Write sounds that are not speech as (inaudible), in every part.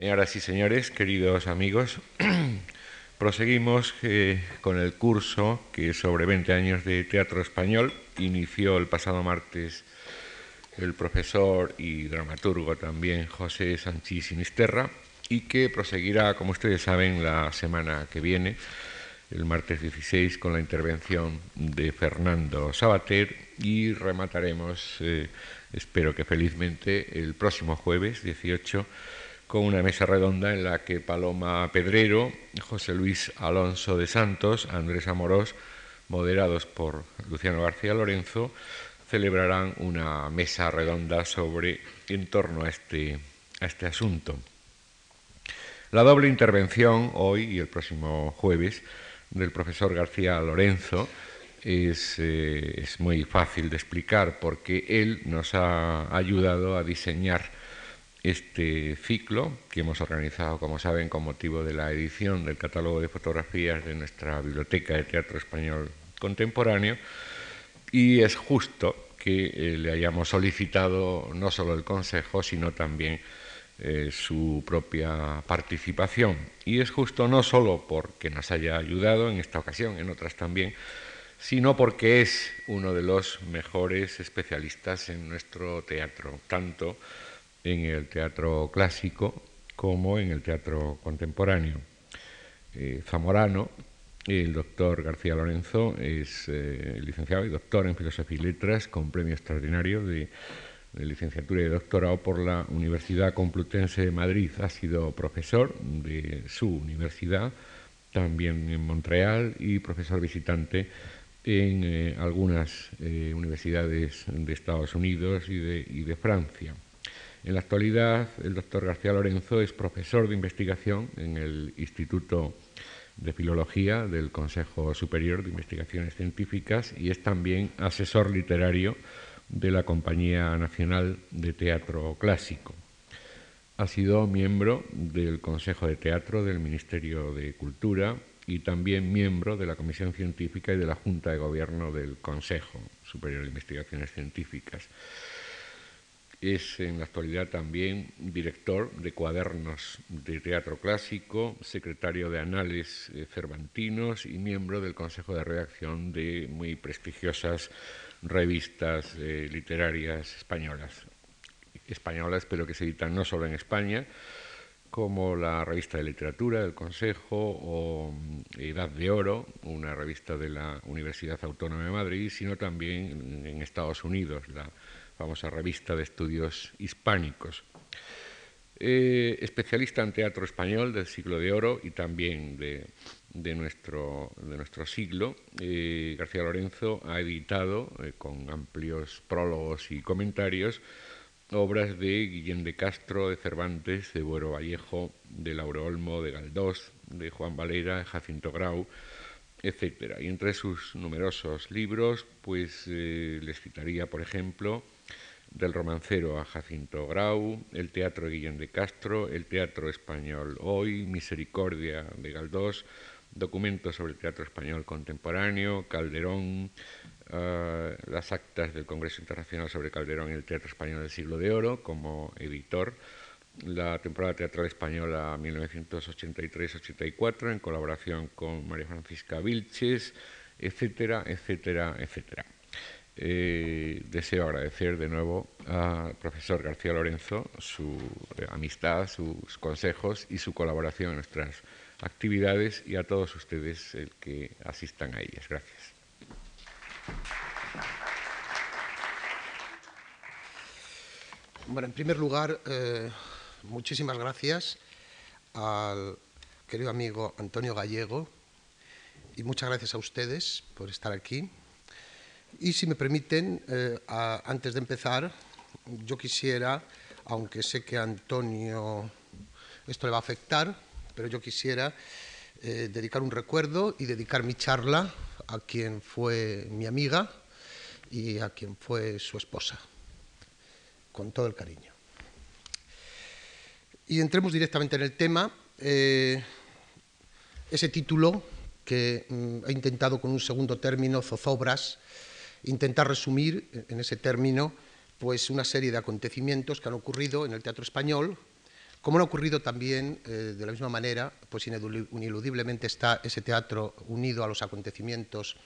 Señoras y señores, queridos amigos, (clears throat) proseguimos eh, con el curso que sobre 20 años de teatro español. Inició el pasado martes el profesor y dramaturgo también José Sánchez Sinisterra y que proseguirá, como ustedes saben, la semana que viene, el martes 16, con la intervención de Fernando Sabater y remataremos, eh, espero que felizmente, el próximo jueves 18 con una mesa redonda en la que Paloma Pedrero, José Luis Alonso de Santos, Andrés Amorós, moderados por Luciano García Lorenzo, celebrarán una mesa redonda sobre en torno a este, a este asunto. La doble intervención hoy y el próximo jueves del profesor García Lorenzo es, eh, es muy fácil de explicar porque él nos ha ayudado a diseñar este ciclo que hemos organizado, como saben, con motivo de la edición del catálogo de fotografías de nuestra Biblioteca de Teatro Español Contemporáneo y es justo que eh, le hayamos solicitado no solo el Consejo, sino también eh, su propia participación. Y es justo no solo porque nos haya ayudado en esta ocasión, en otras también, sino porque es uno de los mejores especialistas en nuestro teatro, tanto en el teatro clásico como en el teatro contemporáneo. Eh, zamorano, el doctor García Lorenzo es eh, licenciado y doctor en Filosofía y Letras con premio extraordinario de, licenciatura y doctorado por la Universidad Complutense de Madrid. Ha sido profesor de su universidad, también en Montreal, y profesor visitante en eh, algunas eh, universidades de Estados Unidos y de Francia. En la actualidad, el doctor García Lorenzo es profesor de investigación en el Instituto de Filología del Consejo Superior de Investigaciones Científicas y es también asesor literario de la Compañía Nacional de Teatro Clásico. Ha sido miembro del Consejo de Teatro del Ministerio de Cultura y también miembro de la Comisión Científica y de la Junta de Gobierno del Consejo Superior de Investigaciones Científicas. Es en la actualidad también director de cuadernos de teatro clásico, secretario de Anales eh, Cervantinos y miembro del Consejo de Redacción de muy prestigiosas revistas eh, literarias españolas. Españolas, pero que se editan no solo en España, como la revista de literatura del Consejo o mm, Edad de Oro, una revista de la Universidad Autónoma de Madrid, sino también en Estados Unidos, la famosa revista de estudios hispánicos. Eh, especialista en teatro español del siglo de oro y también de, de, nuestro, de nuestro, siglo, eh, García Lorenzo ha editado, eh, con amplios prólogos y comentarios, obras de Guillén de Castro, de Cervantes, de Buero Vallejo, de Lauro Olmo, de Galdós, de Juan Valera, de Jacinto Grau, etc. Y entre sus numerosos libros, pues les citaría, por ejemplo, del romancero a Jacinto Grau, el Teatro Guillén de Castro, el Teatro Español Hoy, Misericordia de Galdós, documentos sobre el teatro español contemporáneo, Calderón, uh, las actas del Congreso Internacional sobre Calderón y el Teatro Español del Siglo de Oro como editor, la temporada teatral española 1983-84 en colaboración con María Francisca Vilches, etcétera, etcétera, etcétera. Eh, deseo agradecer de nuevo al profesor García Lorenzo su eh, amistad, sus consejos y su colaboración en nuestras actividades y a todos ustedes el que asistan a ellas. Gracias. Bueno, en primer lugar, eh, muchísimas gracias al querido amigo Antonio Gallego y muchas gracias a ustedes por estar aquí. Y si me permiten, eh, antes de empezar, yo quisiera, aunque sé que a Antonio esto le va a afectar, pero yo quisiera eh, dedicar un recuerdo y dedicar mi charla a quien fue mi amiga y a quien fue su esposa, con todo el cariño. Y entremos directamente en el tema. Eh, ese título que mm, he intentado con un segundo término, zozobras, intentar resumir en ese término pues una serie de acontecimientos que han ocurrido en el teatro español Como no ha ocurrido también, eh, de la misma manera, pues ineludiblemente está ese teatro unido a los acontecimientos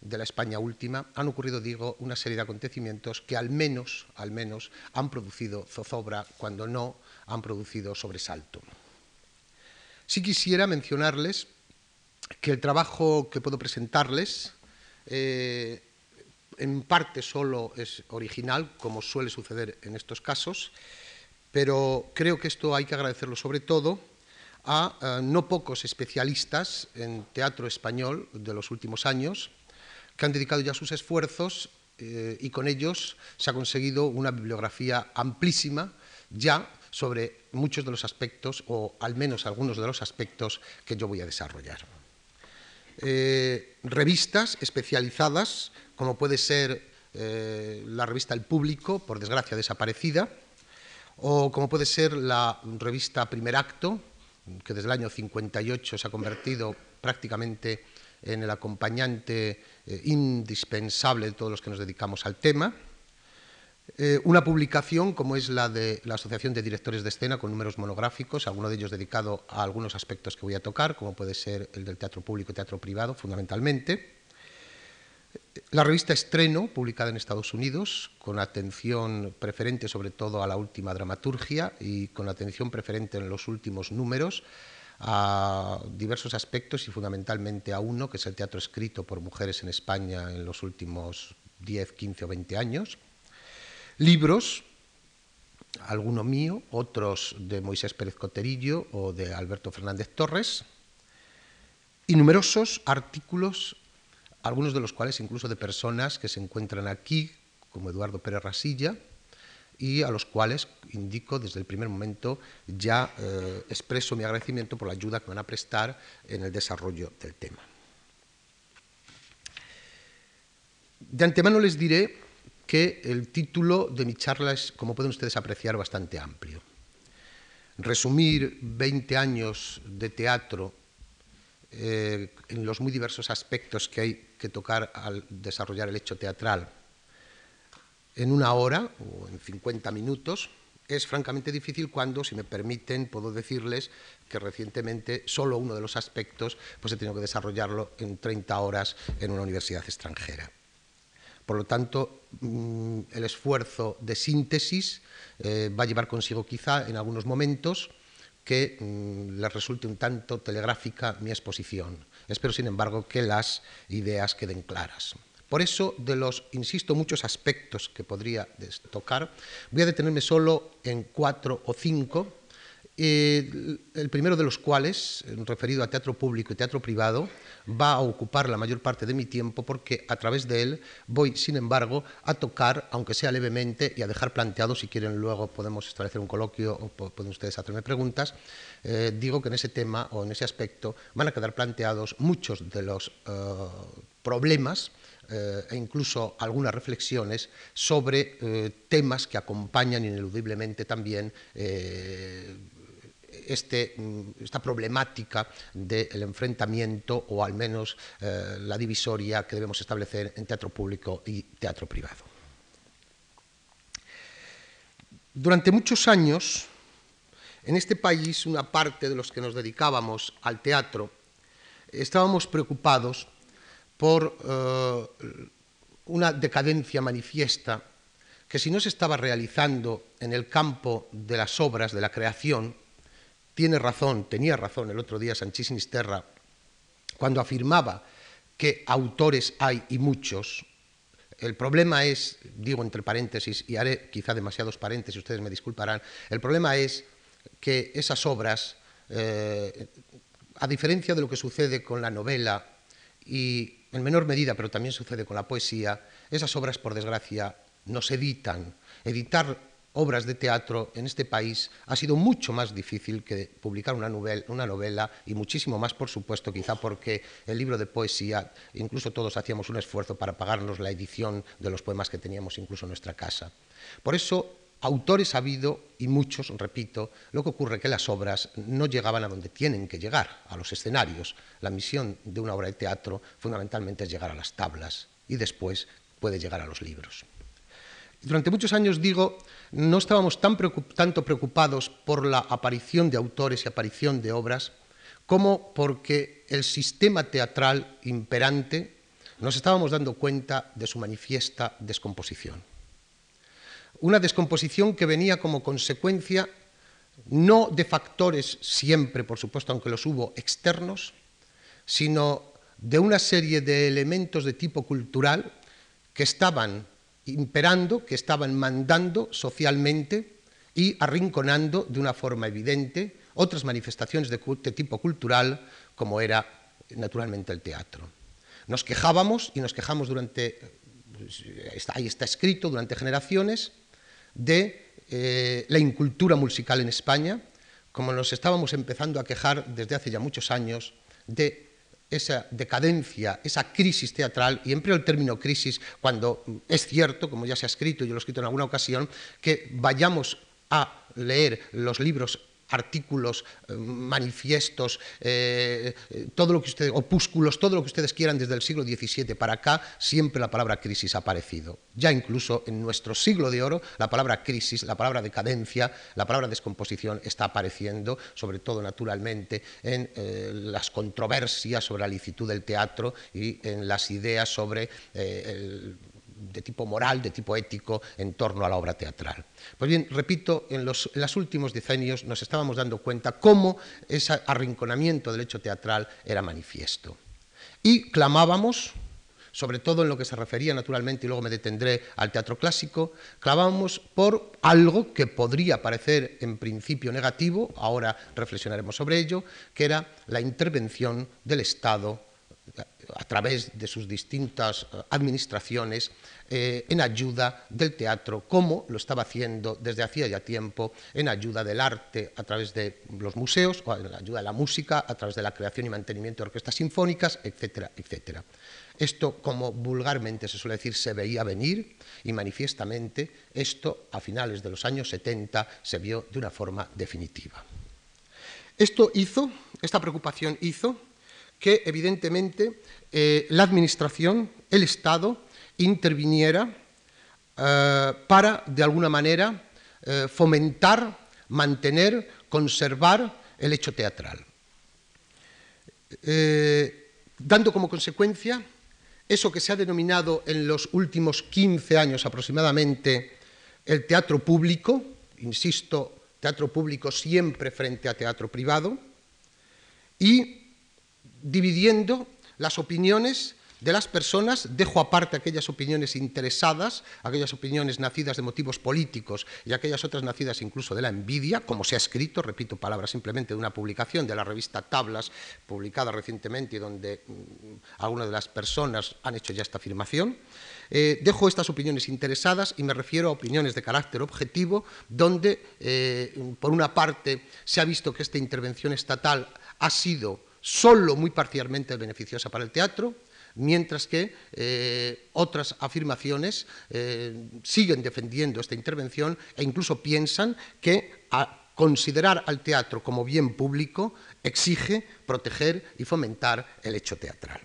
de la España última, han ocurrido, digo, una serie de acontecimientos que al menos, al menos han producido zozobra, cuando no han producido sobresalto. Sí quisiera mencionarles que el trabajo que puedo presentarles eh, en parte solo es original, como suele suceder en estos casos, pero creo que esto hay que agradecerlo sobre todo a eh, no pocos especialistas en teatro español de los últimos años, que han dedicado ya sus esfuerzos eh, y con ellos se ha conseguido una bibliografía amplísima ya sobre muchos de los aspectos, o al menos algunos de los aspectos que yo voy a desarrollar. Eh, revistas especializadas, como puede ser eh, la revista El Público, por desgracia desaparecida, o como puede ser la revista Primer Acto, que desde el año 58 se ha convertido prácticamente en el acompañante eh, indispensable de todos los que nos dedicamos al tema. Eh, una publicación como es la de la Asociación de Directores de Escena con números monográficos, alguno de ellos dedicado a algunos aspectos que voy a tocar, como puede ser el del teatro público y teatro privado, fundamentalmente. La revista Estreno, publicada en Estados Unidos, con atención preferente sobre todo a la última dramaturgia y con atención preferente en los últimos números a diversos aspectos y fundamentalmente a uno, que es el teatro escrito por mujeres en España en los últimos 10, 15 o 20 años. Libros, alguno mío, otros de Moisés Pérez Coterillo o de Alberto Fernández Torres, y numerosos artículos, algunos de los cuales incluso de personas que se encuentran aquí, como Eduardo Pérez Rasilla, y a los cuales indico desde el primer momento ya eh, expreso mi agradecimiento por la ayuda que van a prestar en el desarrollo del tema. De antemano les diré que el título de mi charla es, como pueden ustedes apreciar, bastante amplio. Resumir 20 años de teatro eh, en los muy diversos aspectos que hay que tocar al desarrollar el hecho teatral en una hora o en 50 minutos es francamente difícil cuando, si me permiten, puedo decirles que recientemente solo uno de los aspectos pues he tenido que desarrollarlo en 30 horas en una universidad extranjera. Por lo tanto, mm, el esfuerzo de síntesis eh, va a llevar consigo quizá en algunos momentos que mm, les resulte un tanto telegráfica mi exposición. Espero, sin embargo, que las ideas queden claras. Por eso, de los, insisto, muchos aspectos que podría tocar, voy a detenerme solo en cuatro o cinco, eh, el primero de los cuales, referido a teatro público y teatro privado, va a ocupar la mayor parte de mi tiempo porque a través de él voy, sin embargo, a tocar, aunque sea levemente, y a dejar planteado, si quieren luego podemos establecer un coloquio o pueden ustedes hacerme preguntas, eh, digo que en ese tema o en ese aspecto van a quedar planteados muchos de los eh, problemas e incluso algunas reflexiones sobre temas que acompañan ineludiblemente también este, mm, esta problemática del enfrentamiento o al menos la divisoria que debemos establecer en teatro público y teatro privado. Durante muchos años, en este país, una parte de los que nos dedicábamos al teatro, estábamos preocupados por eh, una decadencia manifiesta que si no se estaba realizando en el campo de las obras, de la creación, tiene razón, tenía razón el otro día Sanchís Sinisterra, cuando afirmaba que autores hay y muchos. El problema es, digo entre paréntesis, y haré quizá demasiados paréntesis, ustedes me disculparán, el problema es que esas obras, eh, a diferencia de lo que sucede con la novela y en menor medida, pero también sucede con la poesía, esas obras, por desgracia, no se editan. Editar obras de teatro en este país ha sido mucho más difícil que publicar una novela, una novela, y muchísimo más, por supuesto, quizá porque el libro de poesía, incluso todos hacíamos un esfuerzo para pagarnos la edición de los poemas que teníamos incluso en nuestra casa. Por eso Autores ha habido, y muchos, repito, lo que ocurre es que las obras no llegaban a donde tienen que llegar, a los escenarios. La misión de una obra de teatro fundamentalmente es llegar a las tablas y después puede llegar a los libros. Durante muchos años, digo, no estábamos tan tanto preocupados por la aparición de autores y aparición de obras, como porque el sistema teatral imperante nos estábamos dando cuenta de su manifiesta descomposición. Una descomposición que venía como consecuencia no de factores siempre, por supuesto, aunque los hubo externos, sino de una serie de elementos de tipo cultural que estaban imperando, que estaban mandando socialmente y arrinconando de una forma evidente otras manifestaciones de, tipo cultural, como era naturalmente el teatro. Nos quejábamos, y nos quejamos durante, ahí está escrito, durante generaciones, de eh, la incultura musical en España, como nos estábamos empezando a quejar desde hace ya muchos años de esa decadencia, esa crisis teatral, y empleo el término crisis cuando es cierto, como ya se ha escrito, yo lo he escrito en alguna ocasión, que vayamos a leer los libros artículos, eh, manifiestos, eh, eh, todo lo que ustedes, opúsculos, todo lo que ustedes quieran desde el siglo XVII para acá, siempre la palabra crisis ha aparecido. Ya incluso en nuestro siglo de oro, la palabra crisis, la palabra decadencia, la palabra descomposición está apareciendo, sobre todo naturalmente en las controversias sobre la licitud del teatro y en las ideas sobre el de tipo moral, de tipo ético, en torno a la obra teatral. Pues bien, repito, en los, últimos decenios nos estábamos dando cuenta cómo ese arrinconamiento del hecho teatral era manifiesto. Y clamábamos, sobre todo en lo que se refería naturalmente, y luego me detendré al teatro clásico, clamábamos por algo que podría parecer en principio negativo, ahora reflexionaremos sobre ello, que era la intervención del Estado a través de sus distintas eh, administraciones eh, en ayuda del teatro, como lo estaba haciendo desde hacía ya tiempo en ayuda del arte a través de los museos, o en ayuda de la música a través de la creación y mantenimiento de orquestas sinfónicas, etcétera, etcétera. Esto, como vulgarmente se suele decir, se veía venir y manifiestamente esto a finales de los años 70 se vio de una forma definitiva. Esto hizo, esta preocupación hizo que evidentemente eh, la Administración, el Estado, interviniera eh, para, de alguna manera, eh, fomentar, mantener, conservar el hecho teatral. dando como consecuencia eso que se ha denominado en los últimos 15 años aproximadamente el teatro público, insisto, teatro público siempre frente a teatro privado, y dividiendo las opiniones de las personas, dejo aparte aquellas opiniones interesadas, aquellas opiniones nacidas de motivos políticos y aquellas otras nacidas incluso de la envidia, como se ha escrito, repito palabras simplemente de una publicación de la revista Tablas, publicada recientemente y donde mm, algunas de las personas han hecho ya esta afirmación. Eh, dejo estas opiniones interesadas y me refiero a opiniones de carácter objetivo, donde, eh, por una parte, se ha visto que esta intervención estatal ha sido solo muy parcialmente beneficiosa para el teatro, mientras que eh, otras afirmaciones eh, siguen defendiendo esta intervención e incluso piensan que considerar al teatro como bien público exige proteger y fomentar el hecho teatral.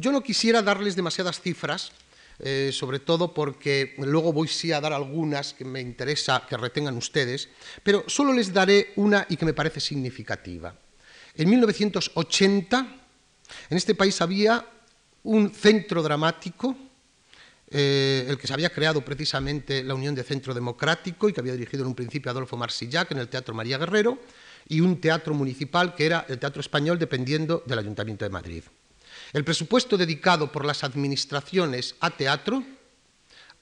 Yo no quisiera darles demasiadas cifras, eh, sobre todo porque luego voy sí a dar algunas que me interesa que retengan ustedes, pero solo les daré una y que me parece significativa. En 1980, en este país había un centro dramático, eh, el que se había creado precisamente la Unión de Centro Democrático y que había dirigido en un principio Adolfo Marsillac en el Teatro María Guerrero, y un teatro municipal que era el Teatro Español dependiendo del Ayuntamiento de Madrid. El presupuesto dedicado por las administraciones a teatro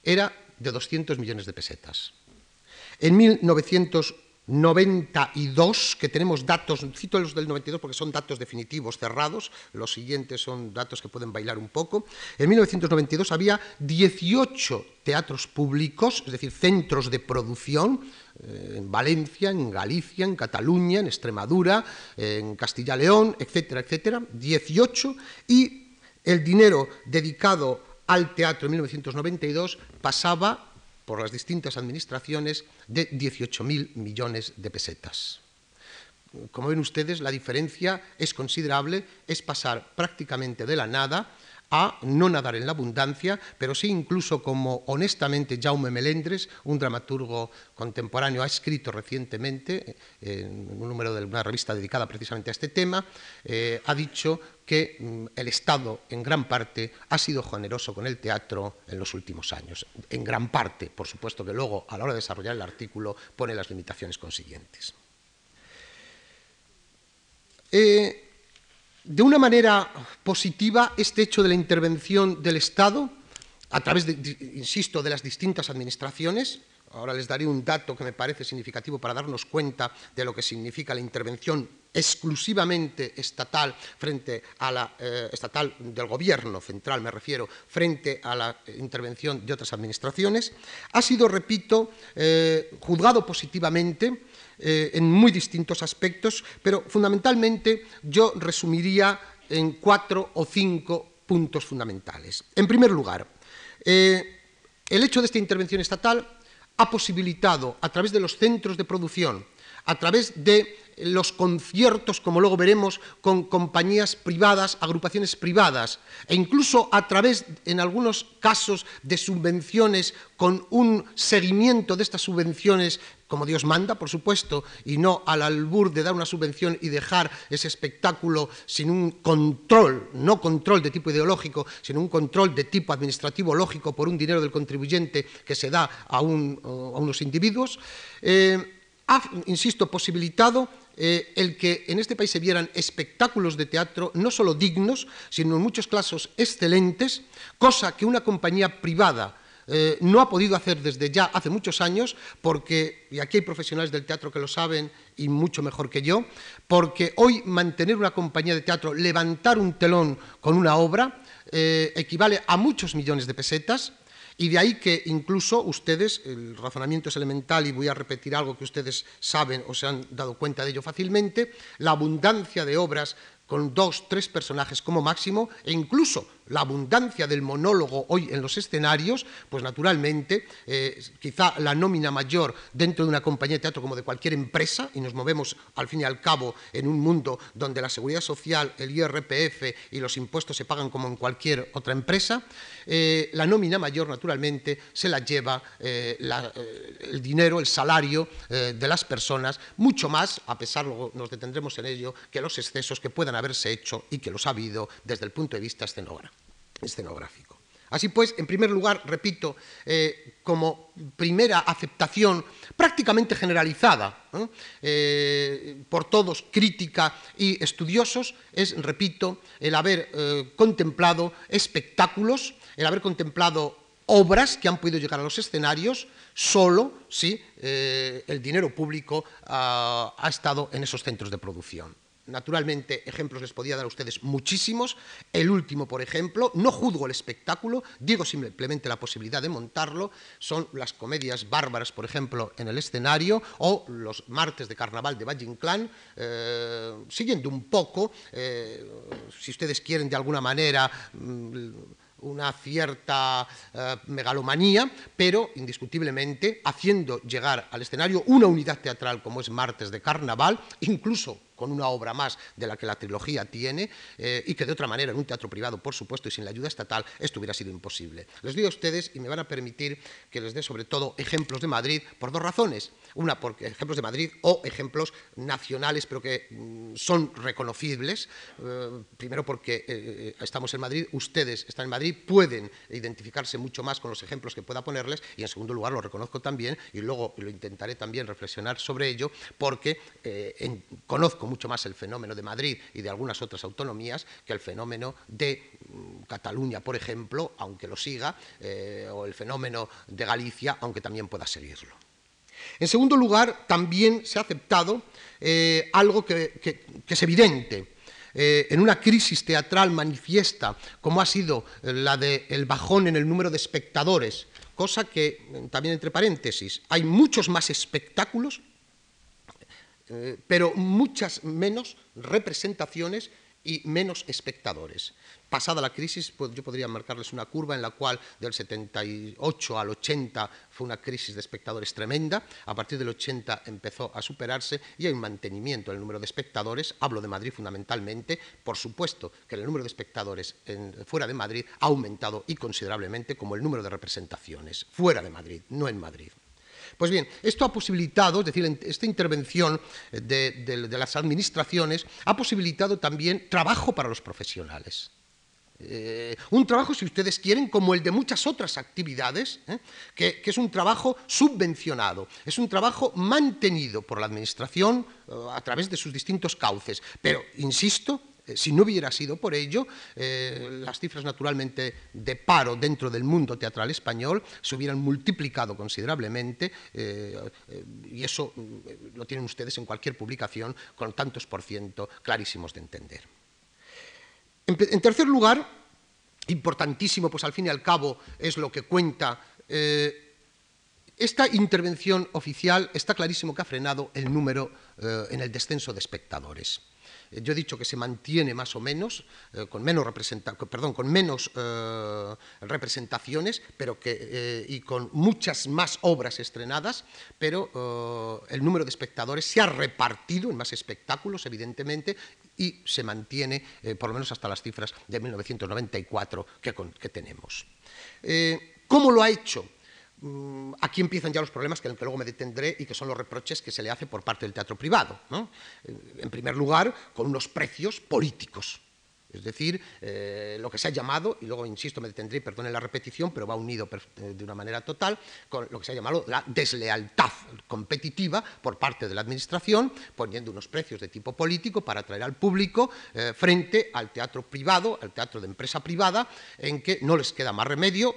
era de 200 millones de pesetas. En 1980 92, que tenemos datos, cito los del 92 porque son datos definitivos, cerrados, los siguientes son datos que pueden bailar un poco. En 1992 había 18 teatros públicos, es decir, centros de producción, eh, en Valencia, en Galicia, en Cataluña, en Extremadura, en Castilla-León, etcétera, etcétera, 18, y el dinero dedicado al teatro en 1992 pasaba por las distintas administraciones de 18.000 millones de pesetas. Como ven ustedes, la diferencia es considerable, es pasar prácticamente de la nada a no nadar en la abundancia, pero sí incluso como honestamente Jaume Melendres, un dramaturgo contemporáneo, ha escrito recientemente eh, en un número de una revista dedicada precisamente a este tema, eh, ha dicho que mm, el Estado en gran parte ha sido generoso con el teatro en los últimos años. En gran parte, por supuesto que luego a la hora de desarrollar el artículo pone las limitaciones consiguientes. Eh, de una manera positiva este hecho de la intervención del Estado, a través, insisto, de las distintas administraciones, ahora les daré un dato que me parece significativo para darnos cuenta de lo que significa la intervención exclusivamente estatal frente a la eh, estatal del gobierno central, me refiero, frente a la intervención de otras administraciones, ha sido, repito, eh, juzgado positivamente eh, en muy distintos aspectos, pero fundamentalmente yo resumiría en cuatro o cinco puntos fundamentales. En primer lugar, eh, el hecho de esta intervención estatal ha posibilitado, a través de los centros de producción, a través de los conciertos, como luego veremos, con compañías privadas, agrupaciones privadas, e incluso a través, en algunos casos, de subvenciones, con un seguimiento de estas subvenciones como Dios manda, por supuesto, y no al albur de dar una subvención y dejar ese espectáculo sin un control, no control de tipo ideológico, sino un control de tipo administrativo lógico por un dinero del contribuyente que se da a, unos individuos, eh, ha, insisto, posibilitado eh, el que en este país se vieran espectáculos de teatro no solo dignos, sino en muchos casos excelentes, cosa que una compañía privada eh, no ha podido hacer desde ya hace muchos años, porque, y aquí hay profesionales del teatro que lo saben y mucho mejor que yo, porque hoy mantener una compañía de teatro, levantar un telón con una obra, eh, equivale a muchos millones de pesetas, y de ahí que incluso ustedes, el razonamiento es elemental y voy a repetir algo que ustedes saben o se han dado cuenta de ello fácilmente, la abundancia de obras con dos, tres personajes como máximo, e incluso la abundancia del monólogo hoy en los escenarios, pues naturalmente, eh, quizá la nómina mayor dentro de una compañía de teatro como de cualquier empresa, y nos movemos al fin y al cabo en un mundo donde la seguridad social, el IRPF y los impuestos se pagan como en cualquier otra empresa, eh, la nómina mayor naturalmente se la lleva eh, el dinero, el salario de las personas, mucho más, a pesar, luego nos detendremos en ello, que los excesos que puedan haberse hecho y que los ha habido desde el punto de vista escenográfico. Así pues, en primer lugar, repito, eh, como primera aceptación prácticamente generalizada eh, por todos, crítica y estudiosos, es, repito, el haber eh, contemplado espectáculos, el haber contemplado obras que han podido llegar a los escenarios solo si el dinero público ha estado en esos centros de producción. Naturalmente, ejemplos les podía dar a ustedes muchísimos. El último, por ejemplo, no juzgo el espectáculo, digo simplemente la posibilidad de montarlo, son las comedias bárbaras, por ejemplo, en el escenario, o los martes de carnaval de Valle Inclán, eh, siguiendo un poco, eh, si ustedes quieren de alguna manera... Mm, una cierta eh, megalomanía, pero indiscutiblemente haciendo llegar al escenario una unidad teatral como es Martes de Carnaval, incluso con una obra más de la que la trilogía tiene, eh, y que de otra manera en un teatro privado, por supuesto, y sin la ayuda estatal, esto hubiera sido imposible. Les digo a ustedes, y me van a permitir que les dé sobre todo ejemplos de Madrid, por dos razones. Una, porque ejemplos de Madrid o ejemplos nacionales, pero que mm, son reconocibles. Eh, primero, porque eh, estamos en Madrid, ustedes están en Madrid, pueden identificarse mucho más con los ejemplos que pueda ponerles, y en segundo lugar, lo reconozco también, y luego lo intentaré también reflexionar sobre ello, porque conozco mucho más el fenómeno de Madrid y de algunas otras autonomías que el fenómeno de mm, Cataluña, por ejemplo, aunque lo siga, eh, o el fenómeno de Galicia, aunque también pueda seguirlo. En segundo lugar, también se ha aceptado eh, algo que, es evidente. Eh, en una crisis teatral manifiesta, como ha sido la del bajón en el número de espectadores, cosa que, también entre paréntesis, hay muchos más espectáculos eh, pero muchas menos representaciones y menos espectadores. Pasada la crisis, pues yo podría marcarles una curva en la cual del 78 al 80 fue una crisis de espectadores tremenda, a partir del 80 empezó a superarse y hay un mantenimiento en el número de espectadores, hablo de Madrid fundamentalmente, por supuesto que el número de espectadores fuera de Madrid ha aumentado y considerablemente como el número de representaciones fuera de Madrid, no en Madrid. Pues bien, esto ha posibilitado, es decir, esta intervención de las administraciones ha posibilitado también trabajo para los profesionales. Eh, un trabajo, si ustedes quieren, como el de muchas otras actividades, ¿eh? que, es un trabajo subvencionado, es un trabajo mantenido por la Administración eh, a través de sus distintos cauces. Pero, insisto, si no hubiera sido por ello, las cifras naturalmente de paro dentro del mundo teatral español se hubieran multiplicado considerablemente y eso mm, lo tienen ustedes en cualquier publicación con tantos por ciento clarísimos de entender. En, tercer lugar, importantísimo, pues al fin y al cabo es lo que cuenta, eh, esta intervención oficial está clarísimo que ha frenado el número eh, en el descenso de espectadores. Eh, yo he dicho que se mantiene más o menos, eh, con menos, perdón, con menos eh, representaciones pero y con muchas más obras estrenadas, pero el número de espectadores se ha repartido en más espectáculos, evidentemente, y se mantiene por lo menos hasta las cifras de 1994 que, que tenemos. ¿Cómo lo ha hecho? Mm, aquí empiezan ya los problemas que, luego me detendré y que son los reproches que se le hace por parte del teatro privado. En primer lugar, con unos precios políticos. Es decir, eh, lo que se ha llamado, y luego insisto, me detendré, perdonen la repetición, pero va unido eh, de una manera total, con lo que se ha llamado la deslealtad competitiva por parte de la Administración, poniendo unos precios de tipo político para atraer al público eh, frente al teatro privado, al teatro de empresa privada, en que no les queda más remedio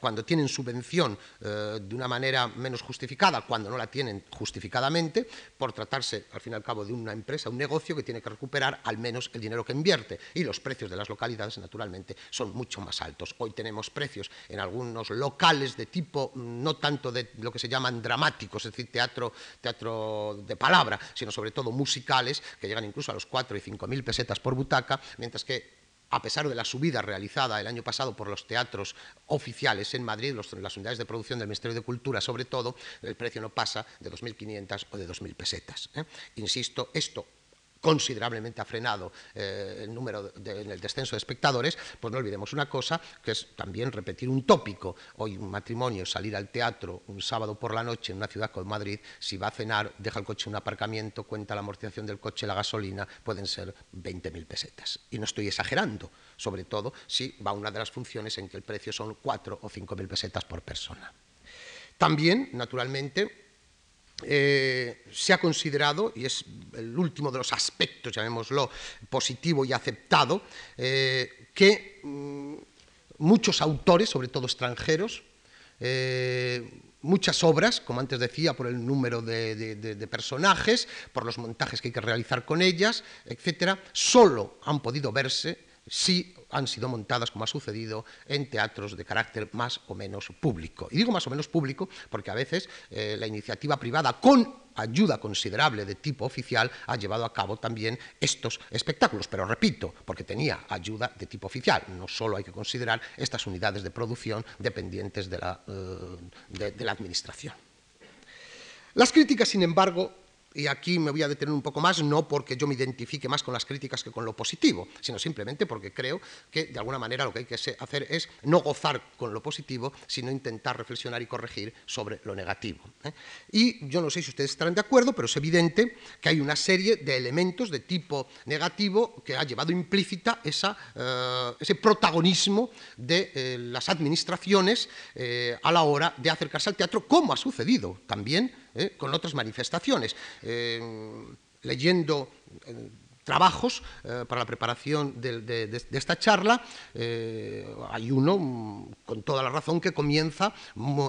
cuando tienen subvención eh, de una manera menos justificada, cuando no la tienen justificadamente, por tratarse, al fin y al cabo, de una empresa, un negocio que tiene que recuperar al menos el dinero que invierte. Y los precios de las localidades, naturalmente, son mucho más altos. Hoy tenemos precios en algunos locales de tipo, mm, no tanto de lo que se llaman dramáticos, es decir, teatro, teatro de palabra, sino sobre todo musicales, que llegan incluso a los 4 y 5 mil pesetas por butaca, mientras que a pesar de la subida realizada el año pasado por los teatros oficiales en Madrid, las unidades de producción del Ministerio de Cultura sobre todo, el precio no pasa de 2.500 o de 2.000 pesetas. ¿eh? Insisto, esto considerablemente ha frenado eh, el número en el descenso de espectadores, pues no olvidemos una cosa, que es también repetir un tópico. Hoy un matrimonio, salir al teatro un sábado por la noche en una ciudad como Madrid, si va a cenar, deja el coche en un aparcamiento, cuenta la amortización del coche, la gasolina, pueden ser 20.000 pesetas. Y no estoy exagerando, sobre todo si va a una de las funciones en que el precio son 4 o 5.000 pesetas por persona. También, naturalmente, eh, se ha considerado, y es el último de los aspectos, llamémoslo, positivo y aceptado, eh, que mm, muchos autores, sobre todo extranjeros, eh, muchas obras, como antes decía, por el número de, personajes, por los montajes que hay que realizar con ellas, etcétera, solo han podido verse si han sido montadas, como ha sucedido, en teatros de carácter más o menos público. Y digo más o menos público porque a veces eh, la iniciativa privada, con ayuda considerable de tipo oficial, ha llevado a cabo también estos espectáculos. Pero repito, porque tenía ayuda de tipo oficial. No solo hay que considerar estas unidades de producción dependientes de la, eh, de la Administración. Las críticas, sin embargo, y aquí me voy a detener un poco más, no porque yo me identifique más con las críticas que con lo positivo, sino simplemente porque creo que de alguna manera lo que hay que hacer es no gozar con lo positivo, sino intentar reflexionar y corregir sobre lo negativo. ¿eh? Y yo no sé si ustedes estarán de acuerdo, pero es evidente que hay una serie de elementos de tipo negativo que ha llevado implícita eh, ese protagonismo de eh, las administraciones a la hora de acercarse al teatro, como ha sucedido también ¿eh? con otras manifestaciones. Eh, leyendo eh, trabajos para la preparación de, esta charla, hay uno mm, con toda la razón que comienza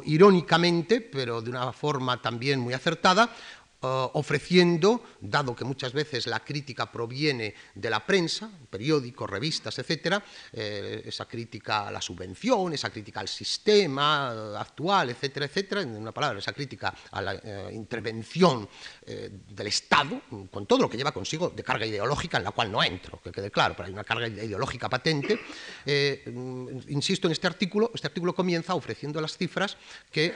irónicamente, pero de una forma también muy acertada, ofreciendo, dado que muchas veces la crítica proviene de la prensa, periódicos, revistas, etcétera, eh, esa crítica a la subvención, esa crítica al sistema eh, actual, etcétera, etcétera, en una palabra, esa crítica a la intervención del Estado, con todo lo que lleva consigo de carga ideológica, en la cual no entro, que quede claro, pero hay una carga ideológica patente. Mm, insisto en este artículo, este artículo comienza ofreciendo las cifras que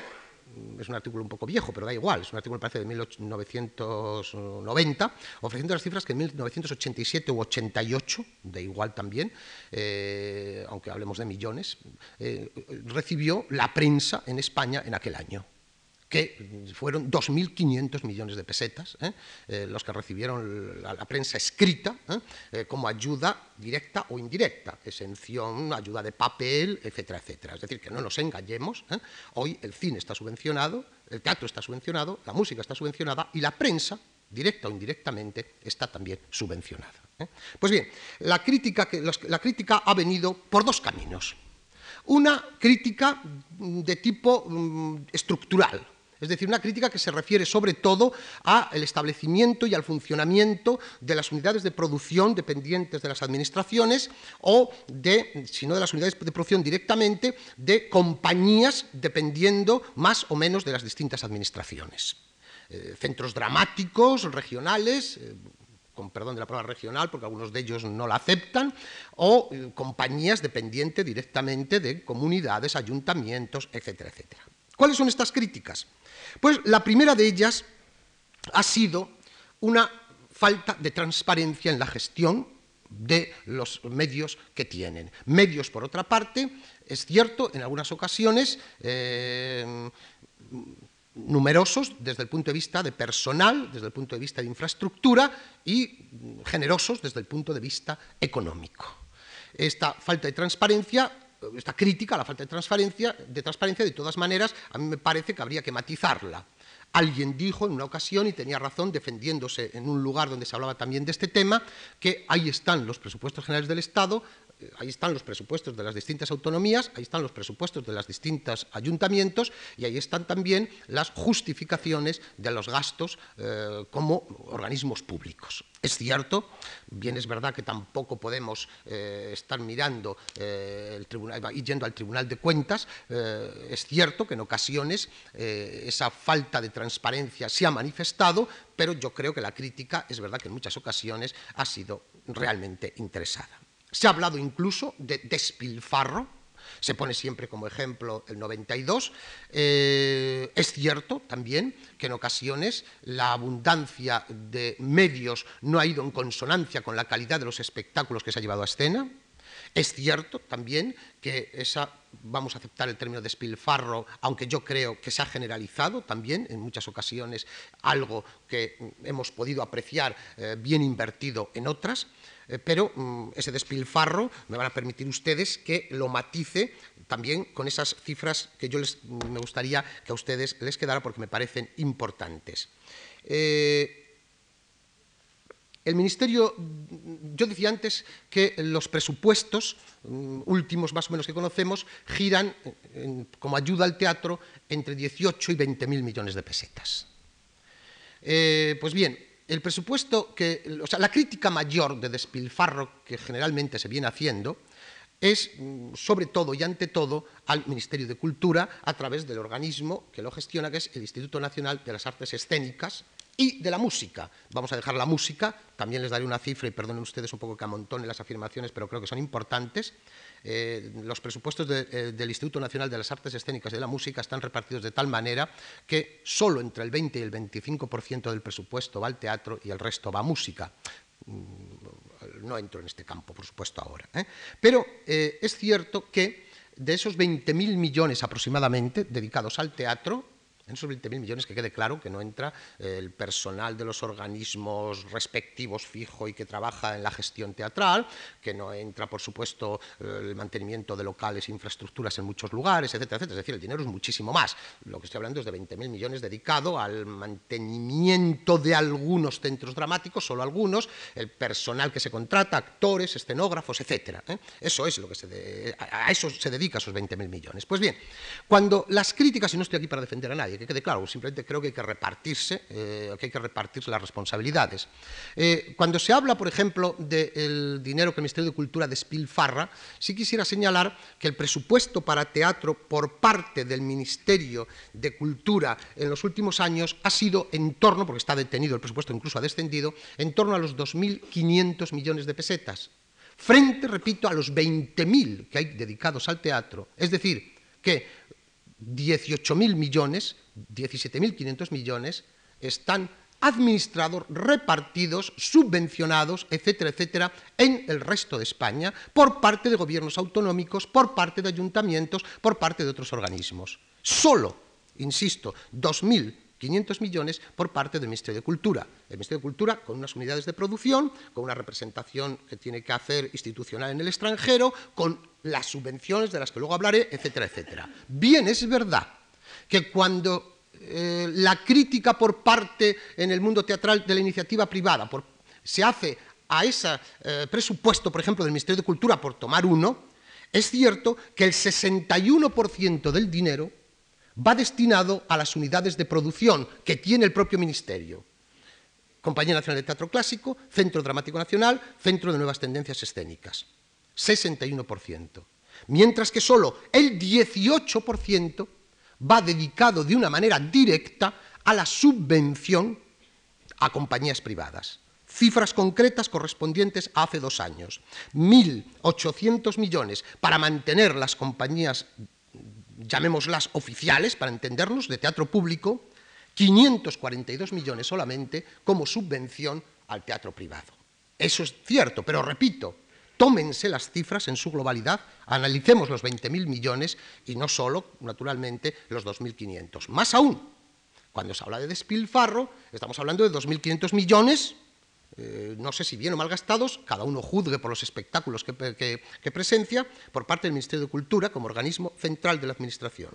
es un artículo un poco viejo, pero da igual, es un artículo, parece, de 1990, ofreciendo las cifras que en 1987 u 88, de igual también, eh, aunque hablemos de millones, eh, recibió la prensa en España en aquel año que fueron 2.500 millones de pesetas, ¿eh? Eh, los que recibieron la, prensa escrita ¿eh? como ayuda directa o indirecta, exención, ayuda de papel, etcétera, etcétera. Es decir, que no nos engañemos, hoy el cine está subvencionado, el teatro está subvencionado, la música está subvencionada y la prensa, directa o indirectamente, está también subvencionada. Pues bien, la crítica, la crítica ha venido por dos caminos. Una crítica de tipo mm, estructural, es decir, una crítica que se refiere sobre todo al establecimiento y al funcionamiento de las unidades de producción dependientes de las administraciones o de, si no de las unidades de producción directamente, de compañías dependiendo más o menos de las distintas administraciones. Eh, centros dramáticos, regionales, eh, con perdón de la palabra regional, porque algunos de ellos no la aceptan, o eh, compañías dependientes directamente de comunidades, ayuntamientos, etcétera, etcétera. ¿Cuáles son estas críticas? Pues la primera de ellas ha sido una falta de transparencia en la gestión de los medios que tienen. Medios, por otra parte, es cierto, en algunas ocasiones, eh, numerosos desde el punto de vista de personal, desde el punto de vista de infraestructura y generosos desde el punto de vista económico. Esta falta de transparencia esta crítica a la falta de transparencia, de transparencia, de todas maneras, a mí me parece que habría que matizarla. Alguien dijo en una ocasión, y tenía razón, defendiéndose en un lugar donde se hablaba también de este tema, que ahí están los presupuestos generales del Estado, ahí están los presupuestos de las distintas autonomías, ahí están los presupuestos de los distintos ayuntamientos y ahí están también las justificaciones de los gastos eh, como organismos públicos. Es cierto, bien es verdad que tampoco podemos eh, estar mirando el tribunal, y yendo al Tribunal de Cuentas, es cierto que en ocasiones esa falta de transparencia se ha manifestado, pero yo creo que la crítica es verdad que en muchas ocasiones ha sido realmente interesada. Se ha hablado incluso de despilfarro, se pone siempre como ejemplo el 92. Eh, es cierto también que en ocasiones la abundancia de medios no ha ido en consonancia con la calidad de los espectáculos que se ha llevado a escena. Es cierto también que esa, vamos a aceptar el término despilfarro, aunque yo creo que se ha generalizado también en muchas ocasiones, algo que hemos podido apreciar eh, bien invertido en otras. Eh, pero mm, ese despilfarro me van a permitir ustedes que lo matice también con esas cifras que yo les, me gustaría que a ustedes les quedara porque me parecen importantes. Eh, el Ministerio, mm, yo decía antes que los presupuestos últimos más o menos que conocemos giran como ayuda al teatro entre 18 y 20 mil millones de pesetas. Eh, pues bien, el presupuesto que, o sea, la crítica mayor de despilfarro que generalmente se viene haciendo es mm, sobre todo y ante todo al Ministerio de Cultura a través del organismo que lo gestiona, que es el Instituto Nacional de las Artes Escénicas, y de la música. Vamos a dejar la música, también les daré una cifra y perdonen ustedes un poco que amontone las afirmaciones, pero creo que son importantes. Eh, los presupuestos eh, del Instituto Nacional de las Artes Escénicas y de la Música están repartidos de tal manera que solo entre el 20 y el 25% del presupuesto va al teatro y el resto va a música. Mm, no entro en este campo, por supuesto, ahora. ¿eh? Pero es cierto que de esos 20.000 millones aproximadamente dedicados al teatro, en esos 20.000 millones que quede claro que no entra el personal de los organismos respectivos fijo y que trabaja en la gestión teatral, que no entra, por supuesto, el mantenimiento de locales e infraestructuras en muchos lugares, etcétera, etcétera. Es decir, el dinero es muchísimo más. Lo que estoy hablando es de 20.000 millones dedicado al mantenimiento de algunos centros dramáticos, solo algunos, el personal que se contrata, actores, escenógrafos, etcétera. ¿eh? Eso es lo que se a eso se dedica esos 20.000 millones. Pues bien, cuando las críticas, y no estoy aquí para defender a nadie, que quede claro, simplemente creo que hay que repartirse, eh, que hay que repartirse las responsabilidades. Eh, cuando se habla, por ejemplo, del dinero que el Ministerio de Cultura despilfarra, sí quisiera señalar que el presupuesto para teatro por parte del Ministerio de Cultura en los últimos años ha sido en torno, porque está detenido, el presupuesto incluso ha descendido, en torno a los 2.500 millones de pesetas, frente, repito, a los 20.000 que hay dedicados al teatro. Es decir, que 18.000 millones, 17.500 millones, están administrados, repartidos, subvencionados, etcétera, etcétera, en el resto de España por parte de gobiernos autonómicos, por parte de ayuntamientos, por parte de otros organismos. Solo, insisto, 2.000 500 millones por parte del Ministerio de Cultura. El Ministerio de Cultura con unas unidades de producción, con una representación que tiene que hacer institucional en el extranjero, con las subvenciones de las que luego hablaré, etcétera, etcétera. Bien, es verdad que cuando eh, la crítica por parte en el mundo teatral de la iniciativa privada se hace a ese eh, presupuesto, por ejemplo, del Ministerio de Cultura, por tomar uno, es cierto que el 61% del dinero va destinado a las unidades de producción que tiene el propio Ministerio. Compañía Nacional de Teatro Clásico, Centro Dramático Nacional, Centro de Nuevas Tendencias Escénicas. 61%. Mientras que solo el 18% va dedicado de una manera directa a la subvención a compañías privadas. Cifras concretas correspondientes a hace dos años. 1.800 millones para mantener las compañías llamémoslas oficiales, para entendernos, de teatro público, 542 millones solamente como subvención al teatro privado. Eso es cierto, pero repito, tómense las cifras en su globalidad, analicemos los 20.000 millones y no solo, naturalmente, los 2.500. Más aún, cuando se habla de despilfarro, estamos hablando de 2.500 millones eh, no sé si bien o mal gastados, cada uno juzgue por los espectáculos que, presencia, por parte del Ministerio de Cultura como organismo central de la Administración.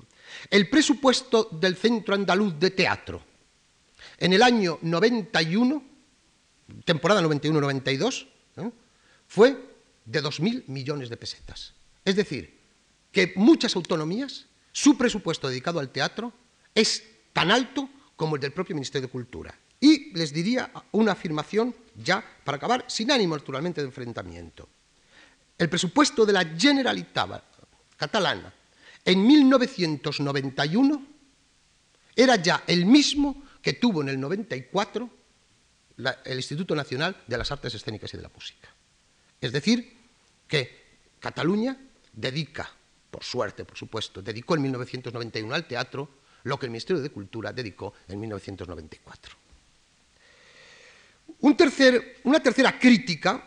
El presupuesto del Centro Andaluz de Teatro en el año 91, temporada 91-92, ¿eh? fue de 2.000 millones de pesetas. Es decir, que muchas autonomías, su presupuesto dedicado al teatro es tan alto como el del propio Ministerio de Cultura. Y les diría una afirmación ya para acabar, sin ánimo naturalmente de enfrentamiento. El presupuesto de la Generalitat catalana en 1991 era ya el mismo que tuvo en el 94 el Instituto Nacional de las Artes Escénicas y de la Música. Es decir, que Cataluña dedica, por suerte, por supuesto, dedicó en 1991 al teatro lo que el Ministerio de Cultura dedicó en 1994 una tercera crítica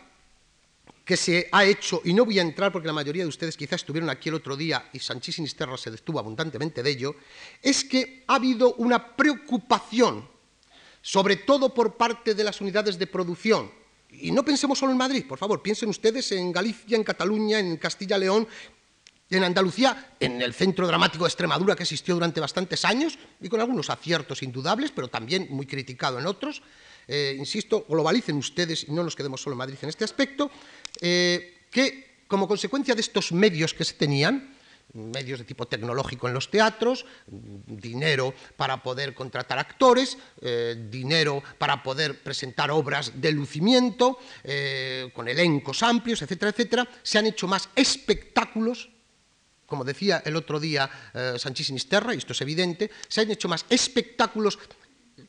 que se ha hecho, y no voy a entrar porque la mayoría de ustedes quizás estuvieron aquí el otro día y Sanchís Sinisterra se detuvo abundantemente de ello, es que ha habido una preocupación, sobre todo por parte de las unidades de producción, y no pensemos solo en Madrid, por favor, piensen ustedes en Galicia, en Cataluña, en Castilla-León, en Andalucía, en el Centro Dramático de Extremadura que existió durante bastantes años, y con algunos aciertos indudables, pero también muy criticado en otros, eh, insisto, globalicen ustedes y no nos quedemos solo en Madrid en este aspecto, eh, que como consecuencia de estos medios que se tenían, medios de tipo tecnológico en los teatros, dinero para poder contratar actores, eh, dinero para poder presentar obras de lucimiento, con elencos amplios, etcétera, etcétera, se han hecho más espectáculos como decía el otro día eh, Sanchís Sinisterra, y esto es evidente, se han hecho más espectáculos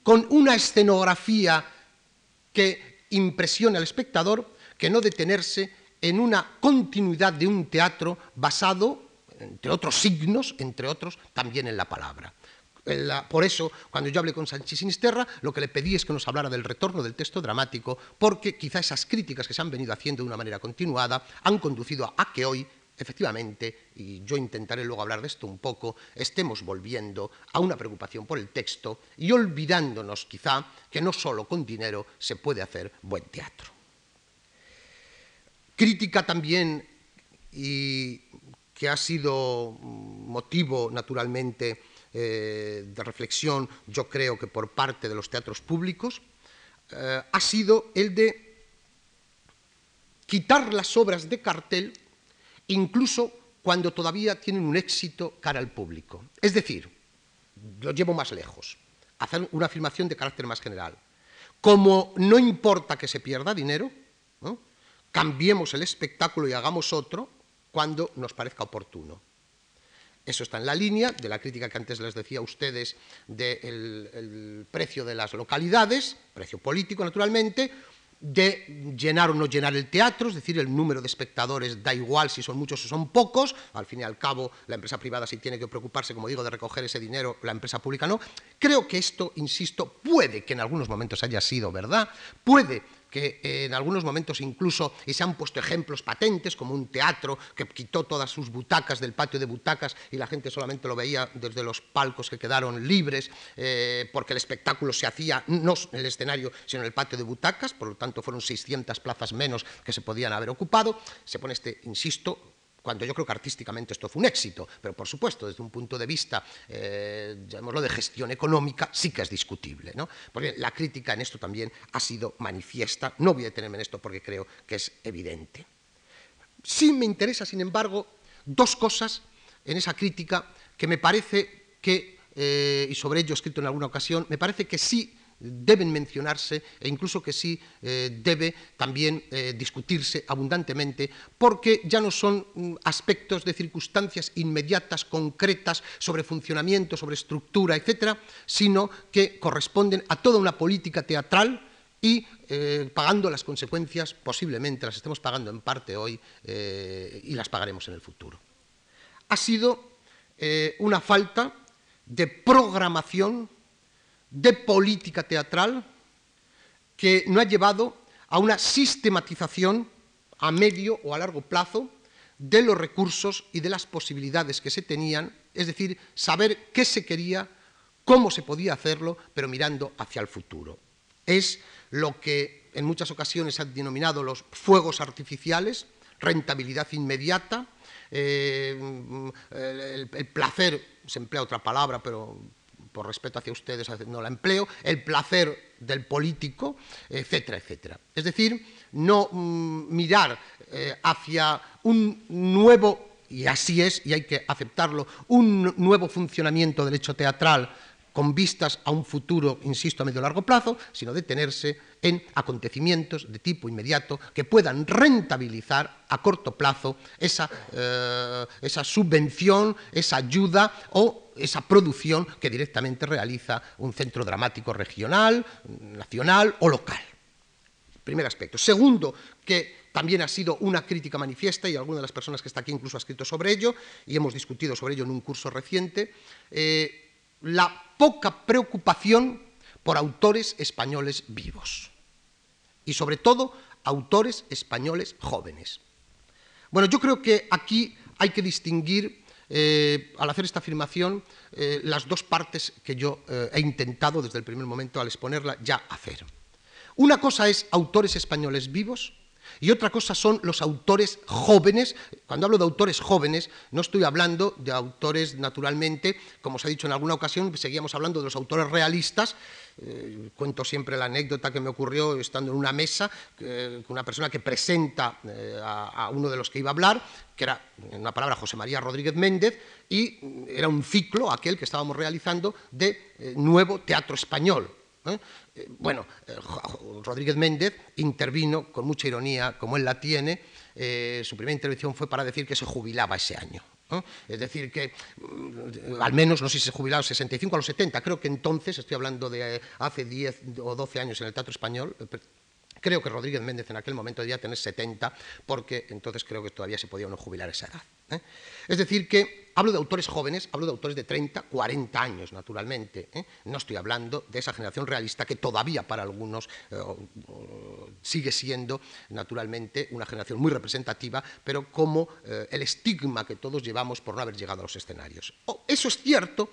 con una escenografía que impresione al espectador que no detenerse en una continuidad de un teatro basado, entre otros signos, entre otros, también en la palabra. por eso, cuando yo hablé con Sánchez Sinisterra, lo que le pedí es que nos hablara del retorno del texto dramático, porque quizá esas críticas que se han venido haciendo de una manera continuada han conducido a que hoy efectivamente, y yo intentaré luego hablar de esto un poco, estemos volviendo a una preocupación por el texto y olvidándonos quizá que no solo con dinero se puede hacer buen teatro. Crítica también y que ha sido motivo naturalmente eh, de reflexión, yo creo que por parte de los teatros públicos, eh, ha sido el de quitar las obras de cartel incluso cuando todavía tienen un éxito cara al público. Es decir, lo llevo más lejos, hacer una afirmación de carácter más general. Como no importa que se pierda dinero, cambiemos el espectáculo y hagamos otro cuando nos parezca oportuno. Eso está en la línea de la crítica que antes les decía a ustedes del precio de las localidades, precio político naturalmente, de llenar o no llenar el teatro, es decir, el número de espectadores da igual si son muchos o son pocos, al fin y al cabo la empresa privada sí tiene que preocuparse, como digo, de recoger ese dinero, la empresa pública no. Creo que esto, insisto, puede que en algunos momentos haya sido verdad, puede que en algunos momentos incluso, y se han puesto ejemplos patentes, como un teatro que quitó todas sus butacas del patio de butacas y la gente solamente lo veía desde los palcos que quedaron libres, eh, porque el espectáculo se hacía no en el escenario, sino en el patio de butacas, por lo tanto fueron 600 plazas menos que se podían haber ocupado. Se pone este, insisto, cuando yo creo que artísticamente esto fue un éxito, pero por supuesto desde un punto de vista, eh, llamémoslo de gestión económica, sí que es discutible. Porque la crítica en esto también ha sido manifiesta, no voy a detenerme en esto porque creo que es evidente. Sí me interesa, sin embargo, dos cosas en esa crítica que me parece que, eh, y sobre ello he escrito en alguna ocasión, me parece que sí deben mencionarse e incluso que sí eh, debe también eh, discutirse abundantemente porque ya no son mm, aspectos de circunstancias inmediatas, concretas, sobre funcionamiento, sobre estructura, etcétera, sino que corresponden a toda una política teatral y eh, pagando las consecuencias, posiblemente las estemos pagando en parte hoy y las pagaremos en el futuro. Ha sido una falta de programación de política teatral que no ha llevado a una sistematización a medio o a largo plazo de los recursos y de las posibilidades que se tenían, es decir, saber qué se quería, cómo se podía hacerlo, pero mirando hacia el futuro. Es lo que en muchas ocasiones han denominado los fuegos artificiales, rentabilidad inmediata, eh, el, el, placer, se emplea otra palabra, pero por respeto hacia ustedes no la empleo, el placer del político, etcétera, etcétera. Es decir, no mm, mirar eh, hacia un nuevo, y así es, y hay que aceptarlo, un nuevo funcionamiento del hecho teatral con vistas a un futuro, insisto, a medio largo plazo, sino detenerse en acontecimientos de tipo inmediato que puedan rentabilizar a corto plazo esa, eh, esa subvención, esa ayuda o esa producción que directamente realiza un centro dramático regional, nacional o local. Primer aspecto. Segundo, que también ha sido una crítica manifiesta y alguna de las personas que está aquí incluso ha escrito sobre ello y hemos discutido sobre ello en un curso reciente. Eh, la poca preocupación por autores españoles vivos y sobre todo autores españoles jóvenes. Bueno, yo creo que aquí hay que distinguir, eh, al hacer esta afirmación, eh, las dos partes que yo eh, he intentado desde el primer momento al exponerla ya hacer. Una cosa es autores españoles vivos y otra cosa son los autores jóvenes. Cuando hablo de autores jóvenes, no estoy hablando de autores, naturalmente, como se ha dicho en alguna ocasión, seguíamos hablando de los autores realistas. Eh, cuento siempre la anécdota que me ocurrió estando en una mesa con una persona que presenta eh, a, uno de los que iba a hablar, que era, en una palabra, José María Rodríguez Méndez, y era un ciclo, aquel que estábamos realizando, de eh, nuevo teatro español. ¿Eh? Eh, bueno, eh, Rodríguez Méndez intervino con mucha ironía, como él la tiene, su primera intervención fue para decir que se jubilaba ese año. Es decir, que mm, al menos, no sé si se jubilaba a los 65 a los 70, creo que entonces, estoy hablando de hace 10 o 12 años en el Teatro Español, creo que Rodríguez Méndez en aquel momento debía tener 70, porque entonces creo que todavía se podía uno jubilar esa edad. ¿Eh? Es decir, que hablo de autores jóvenes, hablo de autores de 30, 40 años, naturalmente. ¿eh? No estoy hablando de esa generación realista que todavía para algunos eh, sigue siendo, naturalmente, una generación muy representativa, pero como el estigma que todos llevamos por no haber llegado a los escenarios. Oh, eso es cierto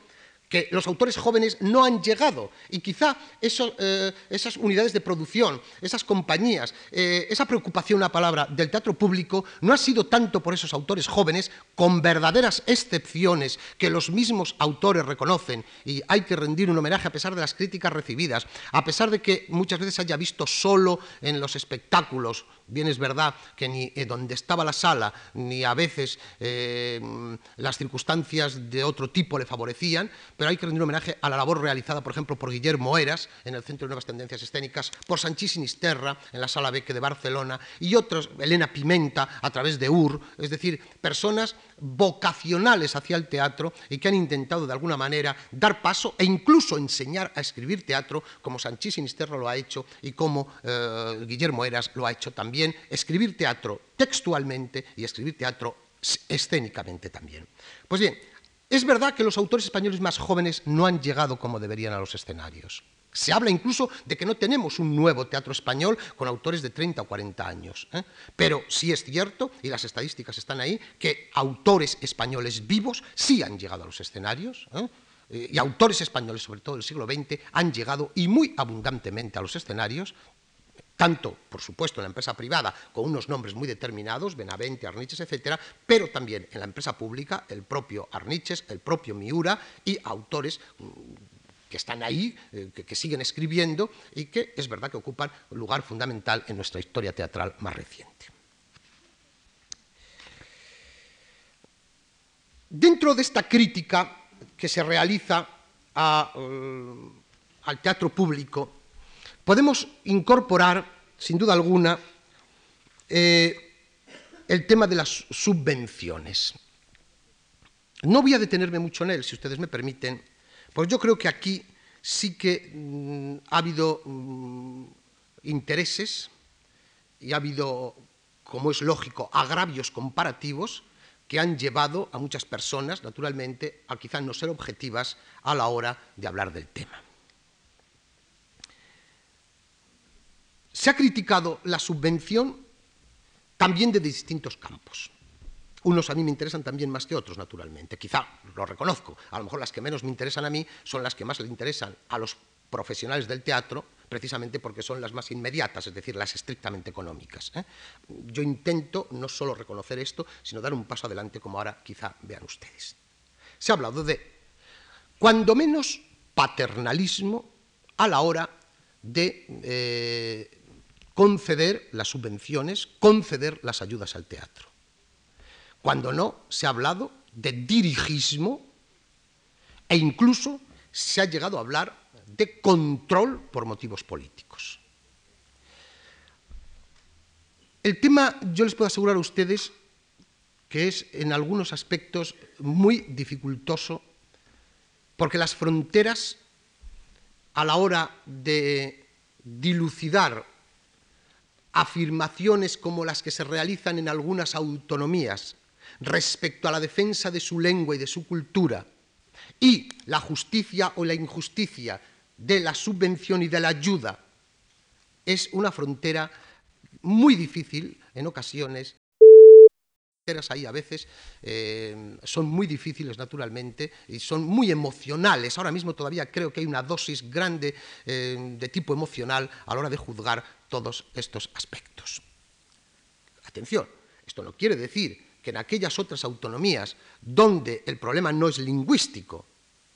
que los autores jóvenes no han llegado. Y quizá eh, esas unidades de producción, esas compañías, eh, esa preocupación, una palabra, del teatro público no ha sido tanto por esos autores jóvenes con verdaderas excepciones que los mismos autores reconocen. Y hay que rendir un homenaje a pesar de las críticas recibidas, a pesar de que muchas veces haya visto solo en los espectáculos Bien es verdad que ni eh, donde estaba la sala, ni a veces las circunstancias de otro tipo le favorecían, pero hay que rendir homenaje a la labor realizada, por ejemplo, por Guillermo Eras en el Centro de Nuevas Tendencias Escénicas, por Sanchís Sinisterra en la Sala Beque de Barcelona y otros, Elena Pimenta a través de UR, es decir, personas vocacionales hacia el teatro y que han intentado de alguna manera dar paso e incluso enseñar a escribir teatro, como Sanchís Sinisterra lo ha hecho y como eh, Guillermo Eras lo ha hecho también, escribir teatro textualmente y escribir teatro escénicamente también. Pues bien, es verdad que los autores españoles más jóvenes no han llegado como deberían a los escenarios. Se habla incluso de que no tenemos un nuevo teatro español con autores de 30 o 40 años. ¿eh? Pero sí es cierto, y las estadísticas están ahí, que autores españoles vivos sí han llegado a los escenarios. ¿eh? y autores españoles, sobre todo del siglo XX, han llegado y muy abundantemente a los escenarios, tanto, por supuesto, en la empresa privada, con unos nombres muy determinados, Benavente, Arniches, etcétera, pero también en la empresa pública, el propio Arniches, el propio Miura y autores mm, que están ahí, eh, que, siguen escribiendo y que es verdad que ocupan un lugar fundamental en nuestra historia teatral más reciente. Dentro de esta crítica que se realiza eh, al teatro público, podemos incorporar, sin duda alguna, eh, el tema de las subvenciones. No voy a detenerme mucho en él, si ustedes me permiten, pues yo creo que aquí sí que mm, ha habido mm, intereses y ha habido, como es lógico, agravios comparativos que han llevado a muchas personas, naturalmente, a quizás no ser objetivas a la hora de hablar del tema. Se ha criticado la subvención también de distintos campos. Unos a mí me interesan también más que otros, naturalmente. Quizá lo reconozco. A lo mejor las que menos me interesan a mí son las que más le interesan a los profesionales del teatro, precisamente porque son las más inmediatas, es decir, las estrictamente económicas. ¿eh? Yo intento no solo reconocer esto, sino dar un paso adelante, como ahora quizá vean ustedes. Se ha hablado de, cuando menos, paternalismo a la hora de eh, conceder las subvenciones, conceder las ayudas al teatro. Cuando no, se ha hablado de dirigismo e incluso se ha llegado a hablar de control por motivos políticos. El tema, yo les puedo asegurar a ustedes que es en algunos aspectos muy dificultoso, porque las fronteras a la hora de dilucidar afirmaciones como las que se realizan en algunas autonomías respecto a la defensa de su lengua y de su cultura y la justicia o la injusticia de la subvención y de la ayuda. Es una frontera muy difícil en ocasiones ahí a veces eh, son muy difíciles naturalmente y son muy emocionales. Ahora mismo todavía creo que hay una dosis grande eh, de tipo emocional a la hora de juzgar todos estos aspectos. Atención, esto no quiere decir que en aquellas otras autonomías donde el problema no es lingüístico,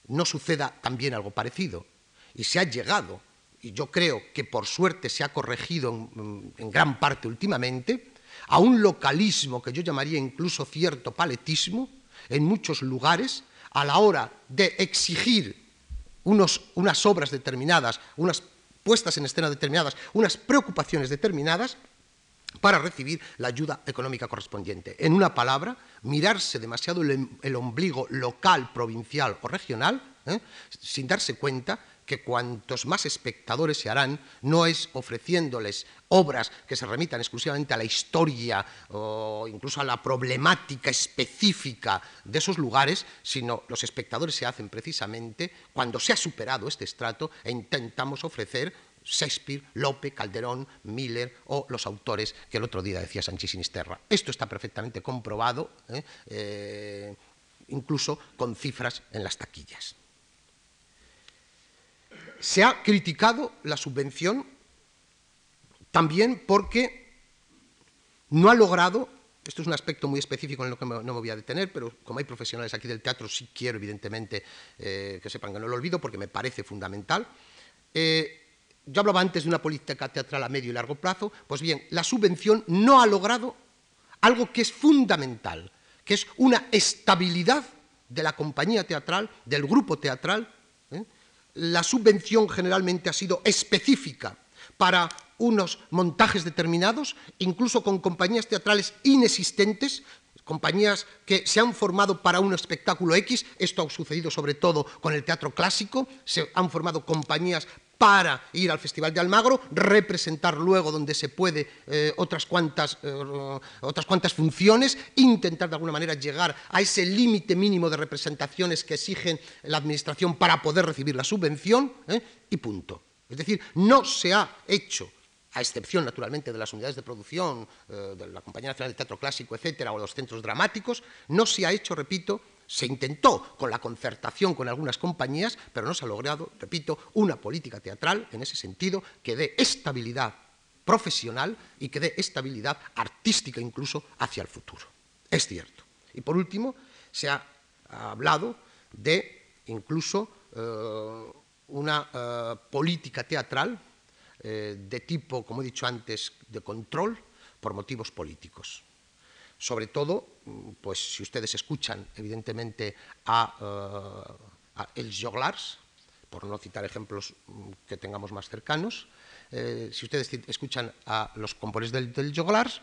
no suceda también algo parecido. Y se ha llegado, y yo creo que por suerte se ha corregido en, en gran parte últimamente, a un localismo que yo llamaría incluso cierto paletismo en muchos lugares a la hora de exigir unas obras determinadas, unas puestas en escena determinadas, unas preocupaciones determinadas para recibir la ayuda económica correspondiente. En una palabra, mirarse demasiado el, ombligo local, provincial o regional, ¿eh? sin darse cuenta que cuantos más espectadores se harán, no es ofreciéndoles obras que se remitan exclusivamente a la historia o incluso a la problemática específica de esos lugares, sino los espectadores se hacen precisamente cuando se ha superado este estrato e intentamos ofrecer Shakespeare, Lope, Calderón, Miller o los autores que el otro día decía Sánchez Sinisterra. Esto está perfectamente comprobado, ¿eh? Eh, incluso con cifras en las taquillas se ha criticado la subvención también porque no ha logrado, esto es un aspecto muy específico en lo que no me voy a detener, pero como hay profesionales aquí del teatro, sí quiero evidentemente eh, que sepan que no lo olvido porque me parece fundamental. Eh, yo hablaba antes de una política teatral a medio y largo plazo, pues bien, la subvención no ha logrado algo que es fundamental, que es una estabilidad de la compañía teatral, del grupo teatral. La subvención generalmente ha sido específica para unos montajes determinados, incluso con compañías teatrales inexistentes, compañías que se han formado para un espectáculo X, esto ha sucedido sobre todo con el teatro clásico, se han formado compañías para ir al Festival de Almagro, representar luego donde se puede eh, otras, cuantas, eh, otras cuantas funciones, intentar de alguna manera llegar a ese límite mínimo de representaciones que exigen la Administración para poder recibir la subvención, ¿eh? y punto. Es decir, no se ha hecho a excepción naturalmente de las unidades de producción, de la Compañía Nacional de Teatro Clásico, etcétera, o los centros dramáticos, no se ha hecho, repito, se intentó con la concertación con algunas compañías, pero no se ha logrado, repito, una política teatral en ese sentido que dé estabilidad profesional y que dé estabilidad artística incluso hacia el futuro. Es cierto. Y por último, se ha hablado de incluso eh, una eh, política teatral eh, de tipo, como he dicho antes, de control por motivos políticos sobre todo, mm, pues si ustedes escuchan evidentemente a, uh, a Els Joglars, por no citar ejemplos mm, que tengamos más cercanos, eh, si ustedes escuchan a los componentes del, del Joglars,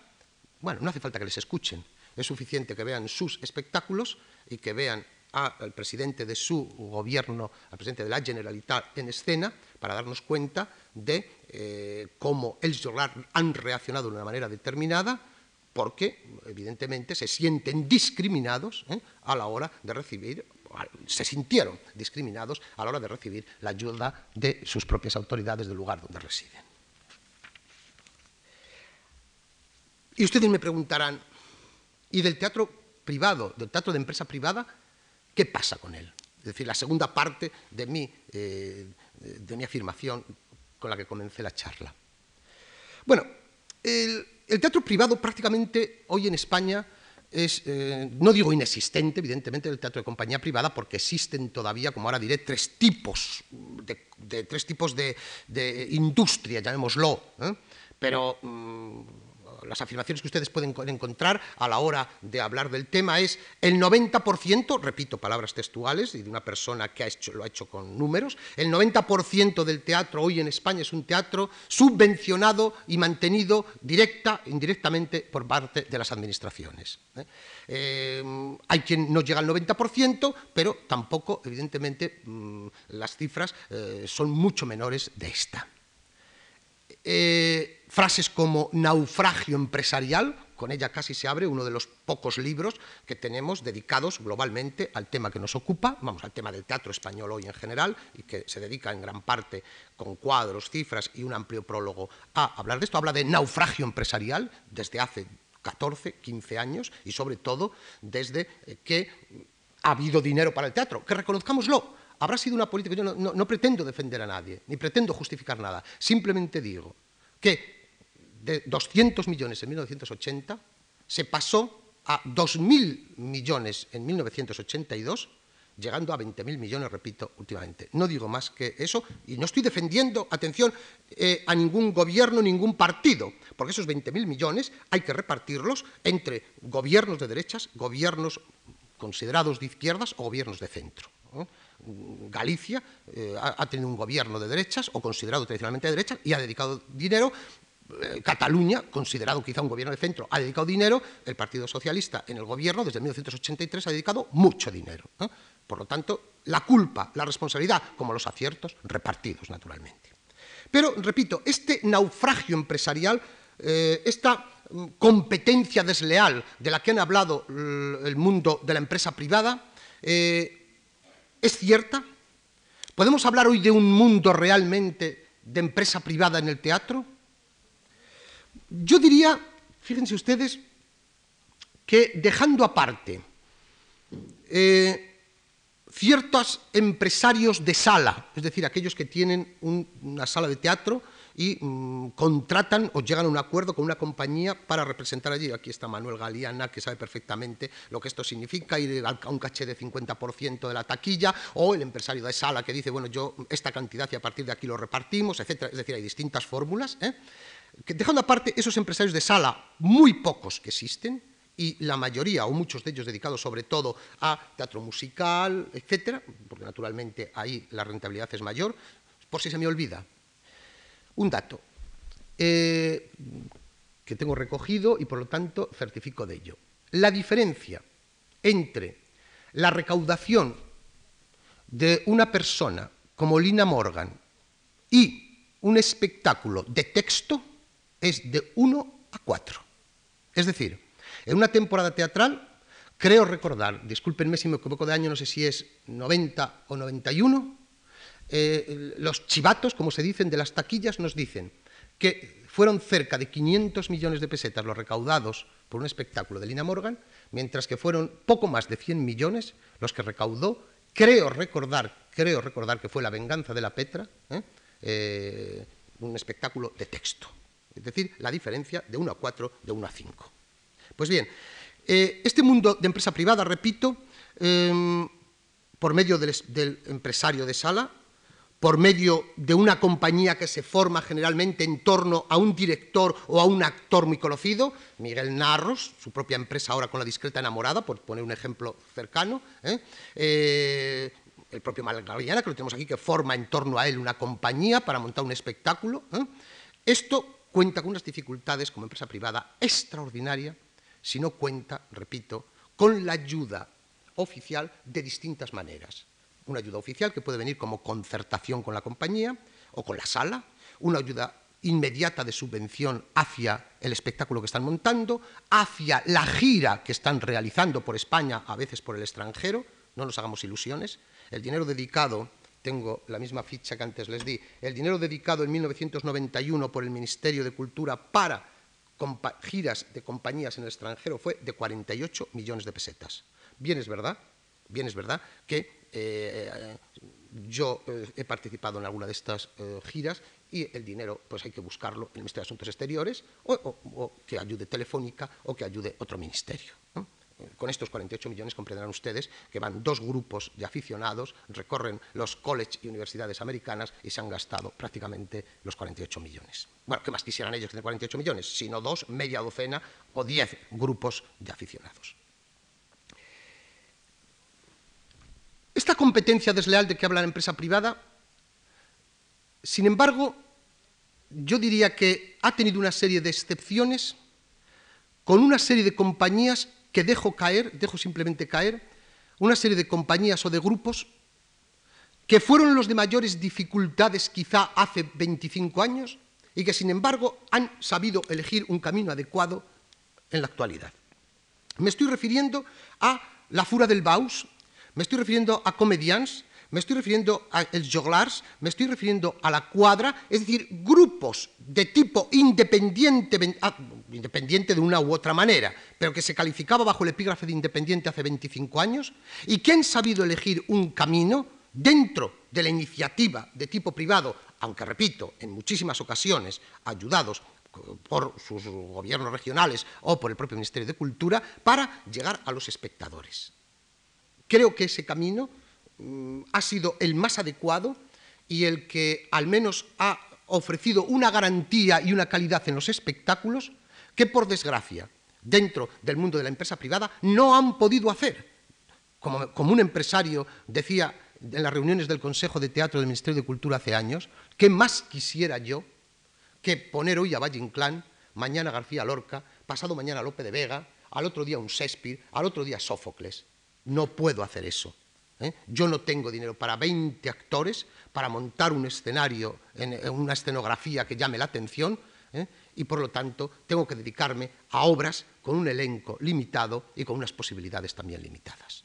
bueno, no hace falta que les escuchen, es suficiente que vean sus espectáculos y que vean al presidente de su gobierno, al presidente de la Generalitat en escena, para darnos cuenta de eh, cómo els Joglars han reaccionado de una manera determinada porque evidentemente se sienten discriminados ¿eh? a la hora de recibir, se sintieron discriminados a la hora de recibir la ayuda de sus propias autoridades del lugar donde residen. Y ustedes me preguntarán, ¿y del teatro privado, del teatro de empresa privada, qué pasa con él? Es decir, la segunda parte de mi, eh, de mi afirmación con la que comencé la charla. Bueno, el, el teatro privado prácticamente hoy en España es, eh, no digo inexistente, evidentemente, el teatro de compañía privada, porque existen todavía, como ahora diré, tres tipos de, tres tipos de, de industria, llamémoslo. ¿eh? Pero mm, las afirmaciones que ustedes pueden encontrar a la hora de hablar del tema es el 90%, repito palabras textuales y de una persona que lo ha hecho con números, el 90% del teatro hoy en España es un teatro subvencionado y mantenido directa indirectamente por parte de las administraciones. ¿eh? Eh, hay quien no llega al 90%, pero tampoco, evidentemente, mmm, las cifras eh, son mucho menores de esta. Eh, frases como naufragio empresarial, con ella casi se abre uno de los pocos libros que tenemos dedicados globalmente al tema que nos ocupa, vamos, al tema del teatro español hoy en general, y que se dedica en gran parte con cuadros, cifras y un amplio prólogo a hablar de esto. Habla de naufragio empresarial desde hace 14, 15 años y sobre todo desde eh, que ha habido dinero para el teatro, que reconozcámoslo, habrá sido una política, yo no, pretendo defender a nadie, ni pretendo justificar nada, simplemente digo que de 200 millones en 1980 se pasó a 2.000 millones en 1982, llegando a 20.000 millones, repito, últimamente. No digo más que eso, y no estoy defendiendo, atención, eh, a ningún gobierno, ningún partido, porque esos 20.000 millones hay que repartirlos entre gobiernos de derechas, gobiernos considerados de izquierdas o gobiernos de centro. Galicia eh, ha, tenido un gobierno de derechas o considerado tradicionalmente de derechas y ha dedicado dinero. Eh, Cataluña, considerado quizá un gobierno de centro, ha dedicado dinero. El Partido Socialista en el gobierno desde 1983 ha dedicado mucho dinero. Por lo tanto, la culpa, la responsabilidad, como los aciertos, repartidos naturalmente. Pero, repito, este naufragio empresarial, eh, esta mm, competencia desleal de la que han hablado el mundo de la empresa privada, ¿Es cierta? ¿Podemos hablar hoy de un mundo realmente de empresa privada en el teatro? Yo diría, fíjense ustedes, que dejando aparte eh, ciertos empresarios de sala, es decir, aquellos que tienen un, una sala de teatro y mmm, contratan o llegan a un acuerdo con una compañía para representar allí. Aquí está Manuel Galeana, que sabe perfectamente lo que esto significa, ir a un caché de 50% de la taquilla, o el empresario de sala que dice, bueno, yo esta cantidad y a partir de aquí lo repartimos, etc. Es decir, hay distintas fórmulas. ¿eh? Dejando aparte esos empresarios de sala, muy pocos que existen, y la mayoría, o muchos de ellos dedicados sobre todo a teatro musical, etcétera, porque naturalmente ahí la rentabilidad es mayor, por si se me olvida. Un dato eh, que tengo recogido y por lo tanto certifico de ello. La diferencia entre la recaudación de una persona como Lina Morgan y un espectáculo de texto es de 1 a 4. Es decir, en una temporada teatral, creo recordar, discúlpenme si me equivoco de año, no sé si es 90 o 91, eh, los chivatos, como se dicen, de las taquillas nos dicen que fueron cerca de 500 millones de pesetas los recaudados por un espectáculo de Lina Morgan, mientras que fueron poco más de 100 millones los que recaudó, creo recordar, creo recordar que fue La venganza de la Petra, ¿eh? Eh, un espectáculo de texto. Es decir, la diferencia de 1 a 4, de 1 a 5. Pues bien, este mundo de empresa privada, repito, por medio del, del, empresario de sala, por medio de una compañía que se forma generalmente en torno a un director o a un actor muy conocido, Miguel Narros, su propia empresa ahora con la discreta enamorada, por poner un ejemplo cercano, ¿eh? Eh, el propio Malgariana, que lo tenemos aquí, que forma en torno a él una compañía para montar un espectáculo. Esto cuenta con unas dificultades como empresa privada extraordinaria si no cuenta, repito, con la ayuda oficial de distintas maneras. Una ayuda oficial que puede venir como concertación con la compañía o con la sala, una ayuda inmediata de subvención hacia el espectáculo que están montando, hacia la gira que están realizando por España, a veces por el extranjero, no nos hagamos ilusiones. El dinero dedicado, tengo la misma ficha que antes les di, el dinero dedicado en 1991 por el Ministerio de Cultura para giras de compañías en el extranjero fue de 48 millones de pesetas. Bien es verdad, bien es verdad que eh, yo eh, he participado en alguna de estas eh, giras y el dinero pues hay que buscarlo en el Ministerio de Asuntos Exteriores o, que ayude Telefónica o que ayude otro ministerio. con estos 48 millones comprenderán ustedes que van dos grupos de aficionados, recorren los college y universidades americanas y se han gastado prácticamente los 48 millones. Bueno, ¿qué más quisieran ellos que tener 48 millones? Sino dos, media docena o diez grupos de aficionados. Esta competencia desleal de que habla la empresa privada, sin embargo, yo diría que ha tenido una serie de excepciones con una serie de compañías que dejo caer, dejo simplemente caer, una serie de compañías o de grupos que fueron los de mayores dificultades quizá hace 25 años y que sin embargo han sabido elegir un camino adecuado en la actualidad. Me estoy refiriendo a la Fura del Baus, me estoy refiriendo a Comedians, me estoy refiriendo a Els Joglars, me estoy refiriendo a la Cuadra, es decir, grupos de tipo independiente, ah, independiente de una u otra manera, pero que se calificaba bajo el epígrafe de independiente hace 25 años y que han sabido elegir un camino dentro de la iniciativa de tipo privado, aunque repito, en muchísimas ocasiones ayudados por sus gobiernos regionales o por el propio Ministerio de Cultura, para llegar a los espectadores. Creo que ese camino Mm, ha sido el más adecuado y el que al menos ha ofrecido una garantía y una calidad en los espectáculos que, por desgracia, dentro del mundo de la empresa privada no han podido hacer. Como, un empresario decía en las reuniones del Consejo de Teatro del Ministerio de Cultura hace años, ¿qué más quisiera yo que poner hoy a Valle Inclán, mañana García Lorca, pasado mañana Lope de Vega, al otro día un Shakespeare, al otro día Sófocles? No puedo hacer eso. ¿eh? Yo no tengo dinero para 20 actores para montar un escenario, en, en una escenografía que llame la atención, ¿eh? y por lo tanto tengo que dedicarme a obras con un elenco limitado y con unas posibilidades también limitadas.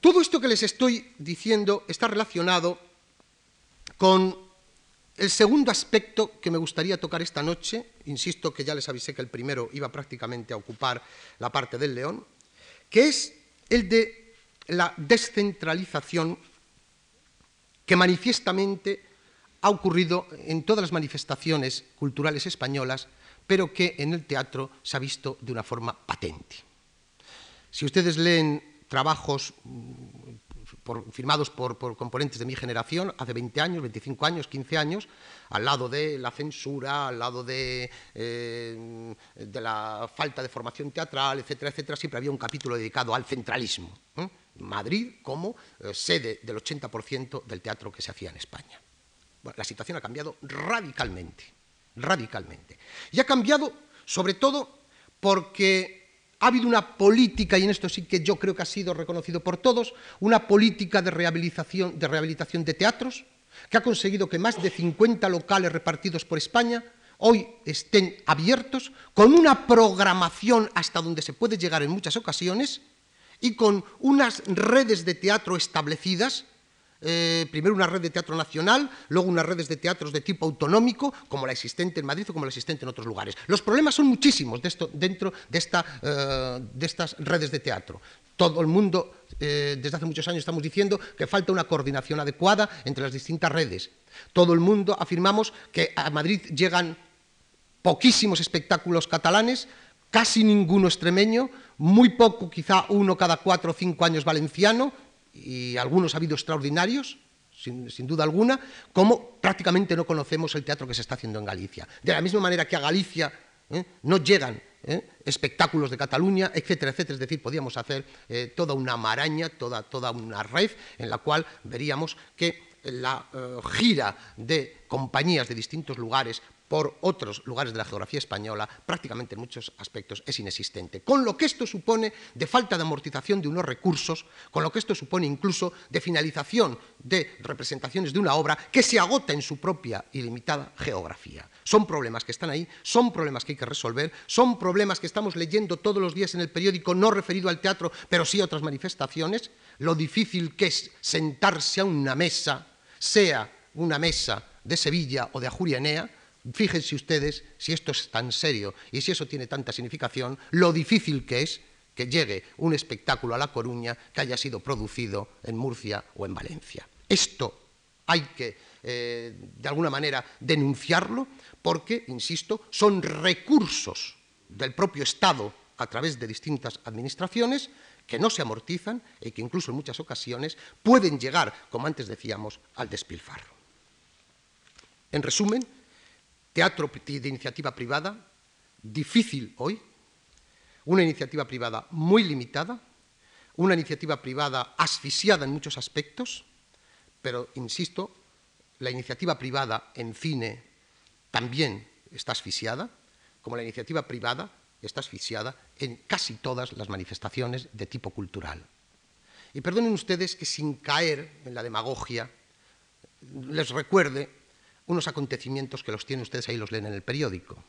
Todo esto que les estoy diciendo está relacionado con el segundo aspecto que me gustaría tocar esta noche, insisto que ya les avisé que el primero iba prácticamente a ocupar la parte del león, que es el de la descentralización que manifiestamente ha ocurrido en todas las manifestaciones culturales españolas, pero que en el teatro se ha visto de una forma patente. Si ustedes leen trabajos firmados por, componentes de mi generación hace 20 años, 25 años, 15 años, al lado de la censura, al lado de, eh, de la falta de formación teatral, etcétera, etcétera, siempre había un capítulo dedicado al centralismo. Madrid como eh, sede del 80% del teatro que se hacía en España. la situación ha cambiado radicalmente, radicalmente. Y ha cambiado sobre todo porque ha habido una política, y en esto sí que yo creo que ha sido reconocido por todos, una política de rehabilitación de, teatros que ha conseguido que más de 50 locales repartidos por España hoy estén abiertos, con una programación hasta donde se puede llegar en muchas ocasiones y con unas redes de teatro establecidas eh, primero una red de teatro nacional, luego unas redes de teatros de tipo autonómico, como la existente en Madrid o como la existente en otros lugares. Los problemas son muchísimos dentro eh, de, estas redes de teatro. Todo el mundo, eh, desde hace muchos años, estamos diciendo que falta una coordinación adecuada entre las distintas redes. Todo el mundo afirmamos que a Madrid llegan poquísimos espectáculos catalanes, casi ninguno extremeño, muy poco, quizá uno cada cuatro o cinco años valenciano, y algunos ha habido extraordinarios, sin, duda alguna, como prácticamente no conocemos el teatro que se está haciendo en Galicia. De la misma manera que a Galicia ¿eh? no llegan ¿eh? espectáculos de Cataluña, etcétera, etcétera. Es decir, podíamos hacer eh, toda una maraña, toda, toda una red en la cual veríamos que la gira de compañías de distintos lugares por otros lugares de la geografía española, prácticamente en muchos aspectos es inexistente. Con lo que esto supone de falta de amortización de unos recursos, con lo que esto supone incluso de finalización de representaciones de una obra que se agota en su propia y limitada geografía. Son problemas que están ahí, son problemas que hay que resolver, son problemas que estamos leyendo todos los días en el periódico, no referido al teatro, pero sí a otras manifestaciones, lo difícil que es sentarse a una mesa, sea una mesa de Sevilla o de Ajurianea, Fíjense ustedes si esto es tan serio y si eso tiene tanta significación, lo difícil que es que llegue un espectáculo a La Coruña que haya sido producido en Murcia o en Valencia. Esto hay que, eh, de alguna manera, denunciarlo porque, insisto, son recursos del propio Estado a través de distintas administraciones que no se amortizan y que incluso en muchas ocasiones pueden llegar, como antes decíamos, al despilfarro. En resumen, teatro de iniciativa privada, difícil hoy, una iniciativa privada muy limitada, una iniciativa privada asfixiada en muchos aspectos, pero, insisto, la iniciativa privada en cine también está asfixiada, como la iniciativa privada está asfixiada en casi todas las manifestaciones de tipo cultural. Y perdonen ustedes que sin caer en la demagogia les recuerde unos acontecimientos que los tienen ustedes ahí, los leen en el periódico.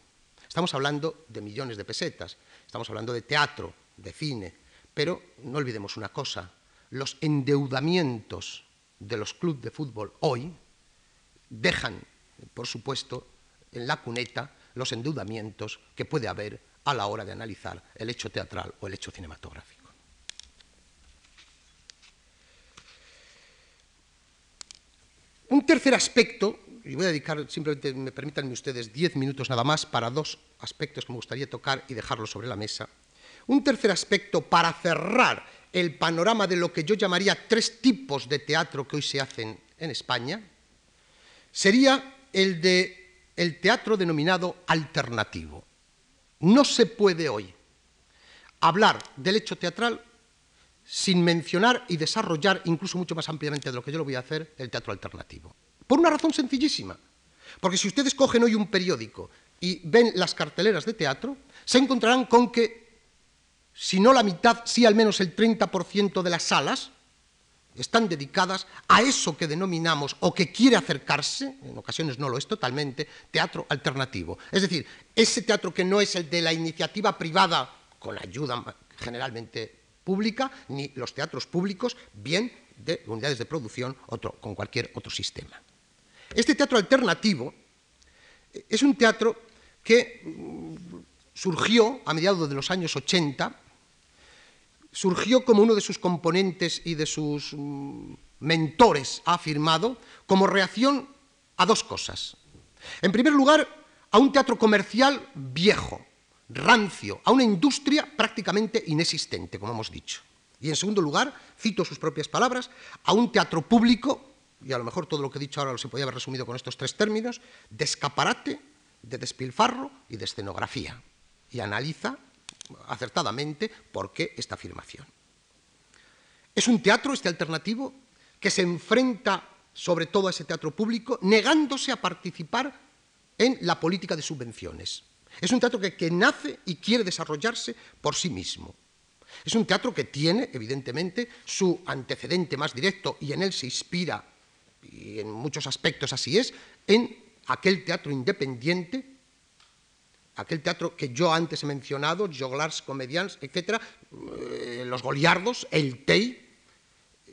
Estamos hablando de millones de pesetas, estamos hablando de teatro, de cine, pero no olvidemos una cosa, los endeudamientos de los clubes de fútbol hoy dejan, por supuesto, en la cuneta los endeudamientos que puede haber a la hora de analizar el hecho teatral o el hecho cinematográfico. Un tercer aspecto y voy a dedicar, simplemente me permítanme ustedes, diez minutos nada más para dos aspectos que me gustaría tocar y dejarlos sobre la mesa. Un tercer aspecto para cerrar el panorama de lo que yo llamaría tres tipos de teatro que hoy se hacen en España sería el de el teatro denominado alternativo. No se puede hoy hablar del hecho teatral sin mencionar y desarrollar, incluso mucho más ampliamente de lo que yo lo voy a hacer, el teatro alternativo. Por una razón sencillísima. Porque si ustedes cogen hoy un periódico y ven las carteleras de teatro, se encontrarán con que, si no la mitad, sí al menos el 30% de las salas están dedicadas a eso que denominamos o que quiere acercarse, en ocasiones no lo es totalmente, teatro alternativo. Es decir, ese teatro que no es el de la iniciativa privada con ayuda generalmente pública, ni los teatros públicos, bien de unidades de producción con cualquier otro sistema. Este teatro alternativo es un teatro que mm, surgió a mediados de los años 80, surgió como uno de sus componentes y de sus mm, mentores ha afirmado, como reacción a dos cosas. En primer lugar, a un teatro comercial viejo, rancio, a una industria prácticamente inexistente, como hemos dicho. Y en segundo lugar, cito sus propias palabras, a un teatro público, y a lo mejor todo lo que he dicho ahora se podía haber resumido con estos tres términos, de escaparate, de despilfarro y de escenografía. Y analiza acertadamente por qué esta afirmación. Es un teatro, este alternativo, que se enfrenta sobre todo a ese teatro público, negándose a participar en la política de subvenciones. Es un teatro que, que nace y quiere desarrollarse por sí mismo. Es un teatro que tiene, evidentemente, su antecedente más directo y en él se inspira, y en muchos aspectos así es, en aquel teatro independiente, aquel teatro que yo antes he mencionado, Joglars, Comedians, etc., eh, los Goliardos, el Tei.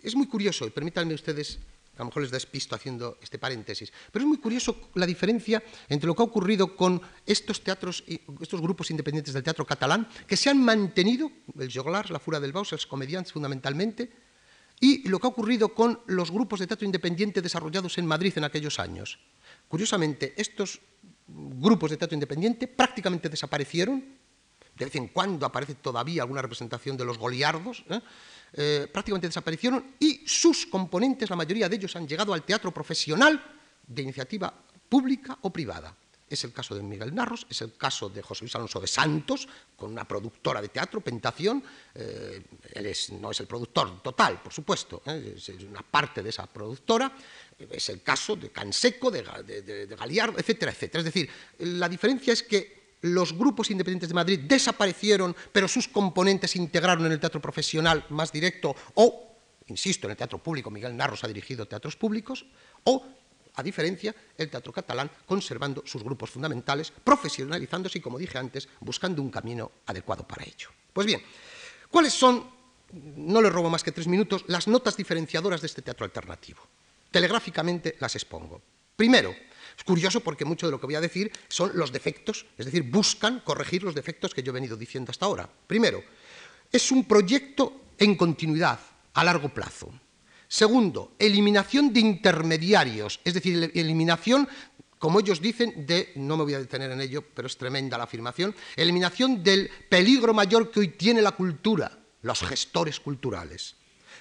Es muy curioso, y permítanme ustedes a lo mejor les despisto haciendo este paréntesis, pero es muy curioso la diferencia entre lo que ha ocurrido con estos teatros, estos grupos independientes del teatro catalán, que se han mantenido, el Joglars, la Fura del Baus, los comediantes fundamentalmente, y lo que ha ocurrido con los grupos de teatro independiente desarrollados en Madrid en aquellos años. Curiosamente, estos grupos de teatro independiente prácticamente desaparecieron, de vez en cuando aparece todavía alguna representación de los goliardos, ¿eh? Eh, prácticamente desaparecieron y sus componentes, la mayoría de ellos, han llegado al teatro profesional de iniciativa pública o privada. Es el caso de Miguel Narros, es el caso de José Luis Alonso de Santos, con una productora de teatro, Pentación. Eh, él no es el productor total, por supuesto, ¿eh? es una parte de esa productora. Es el caso de Canseco, de, de, Galiardo, etcétera, etcétera. Es decir, la diferencia es que los grupos independientes de Madrid desaparecieron, pero sus componentes se integraron en el teatro profesional más directo, o, insisto, en el teatro público, Miguel Narros ha dirigido teatros públicos, o, a diferencia, el teatro catalán conservando sus grupos fundamentales, profesionalizándose y, como dije antes, buscando un camino adecuado para ello. Pues bien, ¿cuáles son, no le robo más que tres minutos, las notas diferenciadoras de este teatro alternativo? Telegráficamente las expongo. Primero, es curioso porque mucho de lo que voy a decir son los defectos, es decir, buscan corregir los defectos que yo he venido diciendo hasta ahora. Primero, es un proyecto en continuidad, a largo plazo. Segundo, eliminación de intermediarios, es decir, eliminación, como ellos dicen, de, no me voy a detener en ello, pero es tremenda la afirmación, eliminación del peligro mayor que hoy tiene la cultura, los gestores culturales.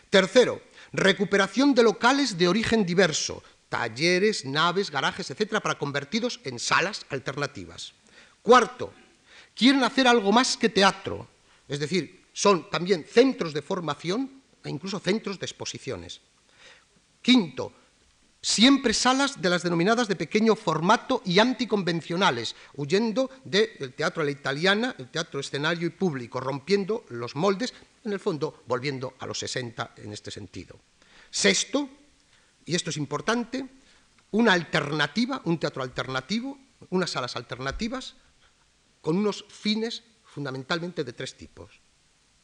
Tercero, recuperación de locales de origen diverso, talleres, naves, garajes, etcétera, para convertidos en salas alternativas. Cuarto, quieren hacer algo más que teatro, es decir, son también centros de formación e incluso centros de exposiciones. Quinto, siempre salas de las denominadas de pequeño formato y anticonvencionales, huyendo del teatro a la italiana, el teatro escenario y público, rompiendo los moldes, en el fondo volviendo a los 60 en este sentido. Sexto, y esto es importante, una alternativa, un teatro alternativo, unas salas alternativas con unos fines fundamentalmente de tres tipos.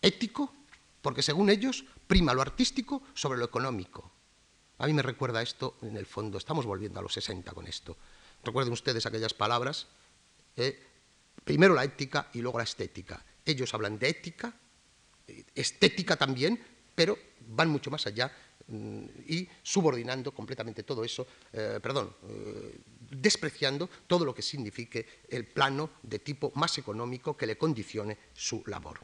Ético, porque según ellos prima lo artístico sobre lo económico. A mí me recuerda esto, en el fondo, estamos volviendo a los 60 con esto. Recuerden ustedes aquellas palabras, eh, primero la ética y luego la estética. Ellos hablan de ética, estética también, pero van mucho más allá Mm, y subordinando completamente todo eso, eh, perdón, eh, despreciando todo lo que signifique el plano de tipo más económico que le condicione su labor.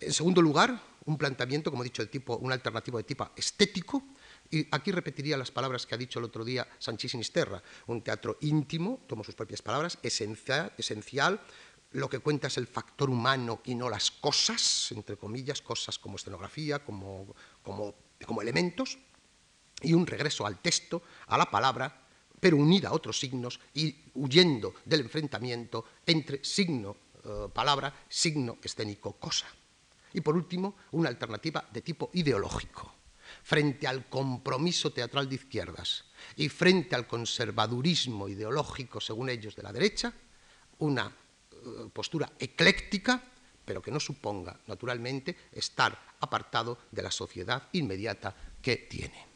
En segundo lugar, un planteamiento, como he dicho, de tipo, un alternativo de tipo estético, y aquí repetiría las palabras que ha dicho el otro día Sanchís Sinisterra, un teatro íntimo, tomo sus propias palabras, esencial, esencial. Lo que cuenta es el factor humano y no las cosas, entre comillas, cosas como escenografía, como, como como elementos. Y un regreso al texto, a la palabra, pero unida a otros signos y huyendo del enfrentamiento entre signo, eh, palabra, signo escénico, cosa. Y por último, una alternativa de tipo ideológico. Frente al compromiso teatral de izquierdas y frente al conservadurismo ideológico, según ellos, de la derecha, una eh, postura ecléctica pero que no suponga, naturalmente, estar apartado de la sociedad inmediata que tiene.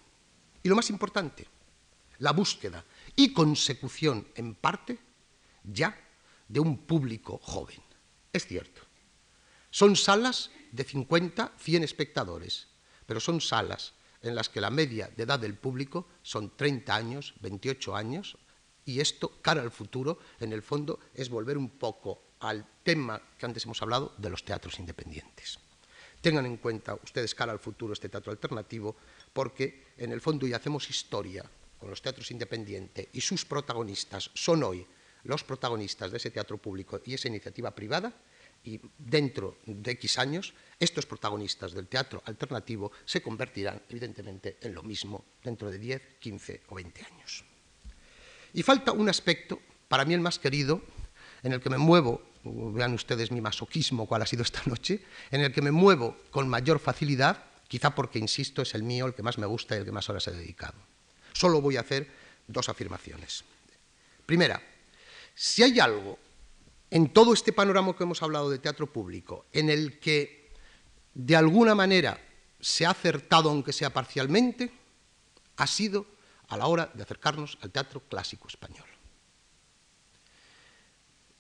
Y lo más importante, la búsqueda y consecución, en parte, ya de un público joven. Es cierto, son salas de 50, 100 espectadores, pero son salas en las que la media de edad del público son 30 años, 28 años, y esto, cara al futuro, en el fondo, es volver un poco al tema que antes hemos hablado de los teatros independientes. tengan en cuenta ustedes cara al futuro este teatro alternativo, porque en el fondo ya hacemos historia con los teatros independientes y sus protagonistas son hoy los protagonistas de ese teatro público y esa iniciativa privada, y dentro de X años, estos protagonistas del teatro alternativo se convertirán, evidentemente, en lo mismo dentro de 10, 15 o 20 años. Y falta un aspecto, para mí el más querido, en el que me muevo, vean ustedes mi masoquismo, cuál ha sido esta noche, en el que me muevo con mayor facilidad, quizá porque, insisto, es el mío, el que más me gusta y el que más horas he dedicado. Solo voy a hacer dos afirmaciones. Primera, si hay algo en todo este panorama que hemos hablado de teatro público en el que de alguna manera se ha acertado, aunque sea parcialmente, ha sido a la hora de acercarnos al teatro clásico español.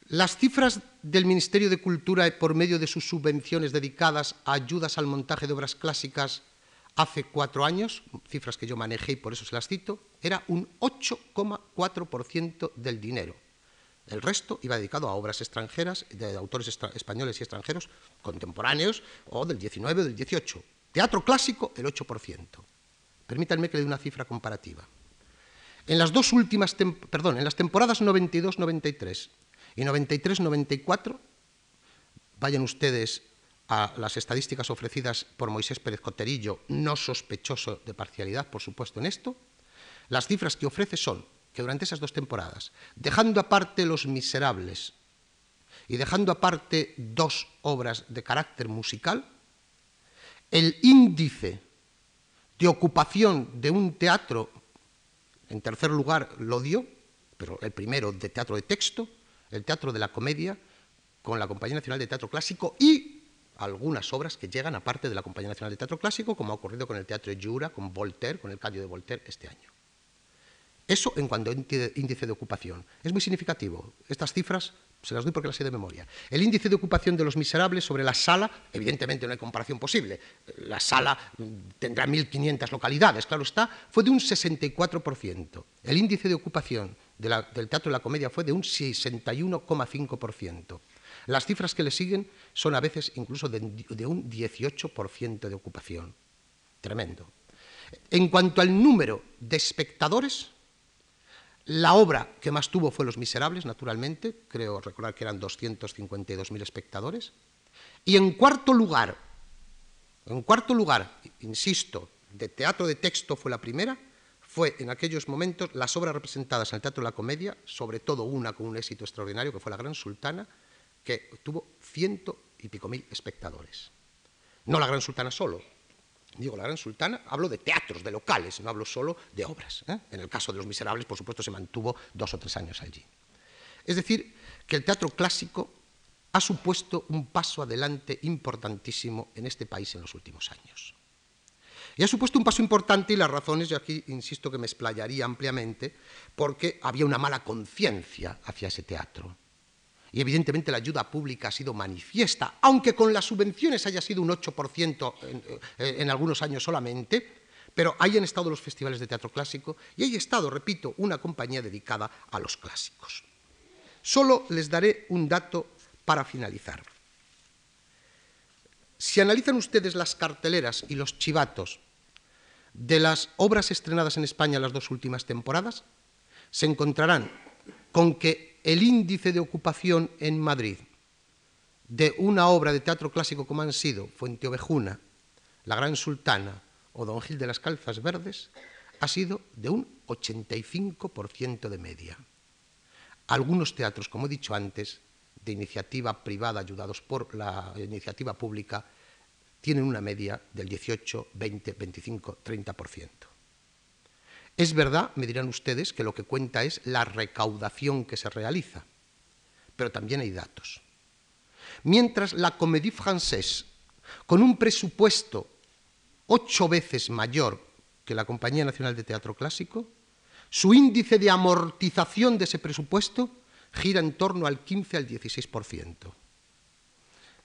Las cifras del Ministerio de Cultura por medio de sus subvenciones dedicadas a ayudas al montaje de obras clásicas hace cuatro años, cifras que yo manejé y por eso se las cito, era un 8,4% del dinero. El resto iba dedicado a obras extranjeras, de autores españoles y extranjeros contemporáneos, o del 19 o del 18. Teatro clásico, el 8%. Permítanme que le dé una cifra comparativa. En las dos últimas, perdón, en las temporadas 92-93 y 93-94, vayan ustedes a las estadísticas ofrecidas por Moisés Pérez Coterillo, no sospechoso de parcialidad, por supuesto, en esto, las cifras que ofrece son que durante esas dos temporadas, dejando aparte Los Miserables y dejando aparte dos obras de carácter musical, el índice de ocupación de un teatro, en tercer lugar lo dio, pero el primero de teatro de texto, el teatro de la comedia, con la Compañía Nacional de Teatro Clásico y algunas obras que llegan aparte de la Compañía Nacional de Teatro Clásico, como ha ocurrido con el Teatro de Jura, con Voltaire, con el Cadio de Voltaire este año. Eso en cuanto a índice de ocupación. Es muy significativo. Estas cifras se las doy porque las sé de memoria. El índice de ocupación de los miserables sobre la sala, evidentemente no hay comparación posible. La sala tendrá 1.500 localidades, claro está, fue de un 64%. El índice de ocupación del Teatro de la Comedia fue de un 61,5%. Las cifras que le siguen son a veces incluso de, de un 18% de ocupación. Tremendo. En cuanto al número de espectadores, la obra que más tuvo fue Los Miserables, naturalmente, creo recordar que eran 252.000 espectadores. Y en cuarto lugar, en cuarto lugar, insisto, de teatro de texto fue la primera, fue en aquellos momentos las obras representadas en el Teatro de la Comedia, sobre todo una con un éxito extraordinario, que fue La Gran Sultana, que tuvo ciento y pico mil espectadores. No La Gran Sultana solo, Digo, la Gran Sultana, hablo de teatros, de locales, no hablo solo de obras. ¿eh? En el caso de Los Miserables, por supuesto, se mantuvo dos o tres años allí. Es decir, que el teatro clásico ha supuesto un paso adelante importantísimo en este país en los últimos años. Y ha supuesto un paso importante y las razones, yo aquí insisto que me explayaría ampliamente, porque había una mala conciencia hacia ese teatro y evidentemente la ayuda pública ha sido manifiesta, aunque con las subvenciones haya sido un 8% en, en algunos años solamente, pero ahí han estado los festivales de teatro clásico y ahí ha estado, repito, una compañía dedicada a los clásicos. Solo les daré un dato para finalizar. Si analizan ustedes las carteleras y los chivatos de las obras estrenadas en España las dos últimas temporadas, se encontrarán con que el índice de ocupación en Madrid de una obra de teatro clásico como han sido Fuente Ovejuna, La Gran Sultana o Don Gil de las Calzas Verdes, ha sido de un 85% de media. Algunos teatros, como he dicho antes, de iniciativa privada ayudados por la iniciativa pública, tienen una media del 18, 20, 25, 30%. Es verdad, me dirán ustedes, que lo que cuenta es la recaudación que se realiza, pero también hay datos. Mientras la Comédie Française, con un presupuesto ocho veces mayor que la Compañía Nacional de Teatro Clásico, su índice de amortización de ese presupuesto gira en torno al 15 al 16%.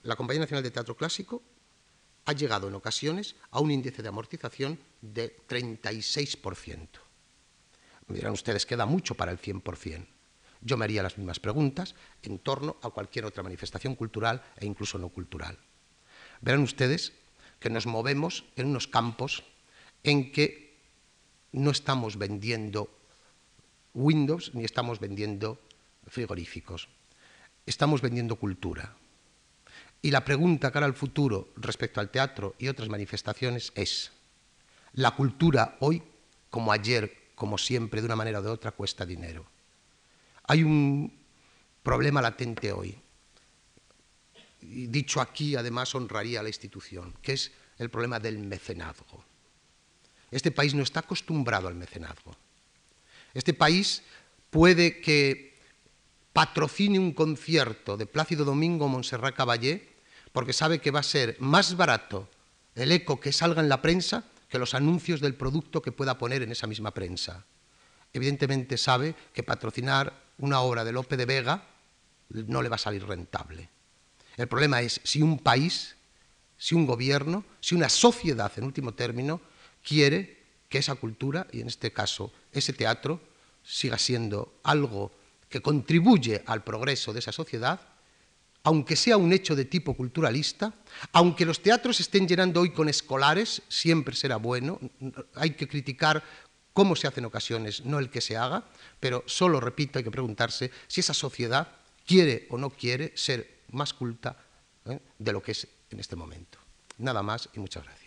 La Compañía Nacional de Teatro Clásico ha llegado en ocasiones a un índice de amortización de 36%. Me dirán ustedes, queda mucho para el 100%. Yo me haría las mismas preguntas en torno a cualquier otra manifestación cultural e incluso no cultural. Verán ustedes que nos movemos en unos campos en que no estamos vendiendo Windows ni estamos vendiendo frigoríficos. Estamos vendiendo cultura. Y la pregunta cara al futuro respecto al teatro y otras manifestaciones es, ¿la cultura hoy, como ayer, como siempre, de una manera o de otra, cuesta dinero? Hay un problema latente hoy. Dicho aquí, además, honraría a la institución, que es el problema del mecenazgo. Este país no está acostumbrado al mecenazgo. Este país puede que patrocine un concierto de Plácido Domingo Montserrat Caballé porque sabe que va a ser más barato el eco que salga en la prensa que los anuncios del producto que pueda poner en esa misma prensa. Evidentemente sabe que patrocinar una obra de Lope de Vega no le va a salir rentable. El problema es si un país, si un gobierno, si una sociedad, en último término, quiere que esa cultura, y en este caso ese teatro, siga siendo algo que contribuye al progreso de esa sociedad, aunque sea un hecho de tipo culturalista, aunque los teatros estén llenando hoy con escolares, siempre será bueno, hay que criticar cómo se hace en ocasiones, no el que se haga, pero solo, repito, hay que preguntarse si esa sociedad quiere o no quiere ser más culta ¿eh? de lo que es en este momento. Nada más y muchas gracias.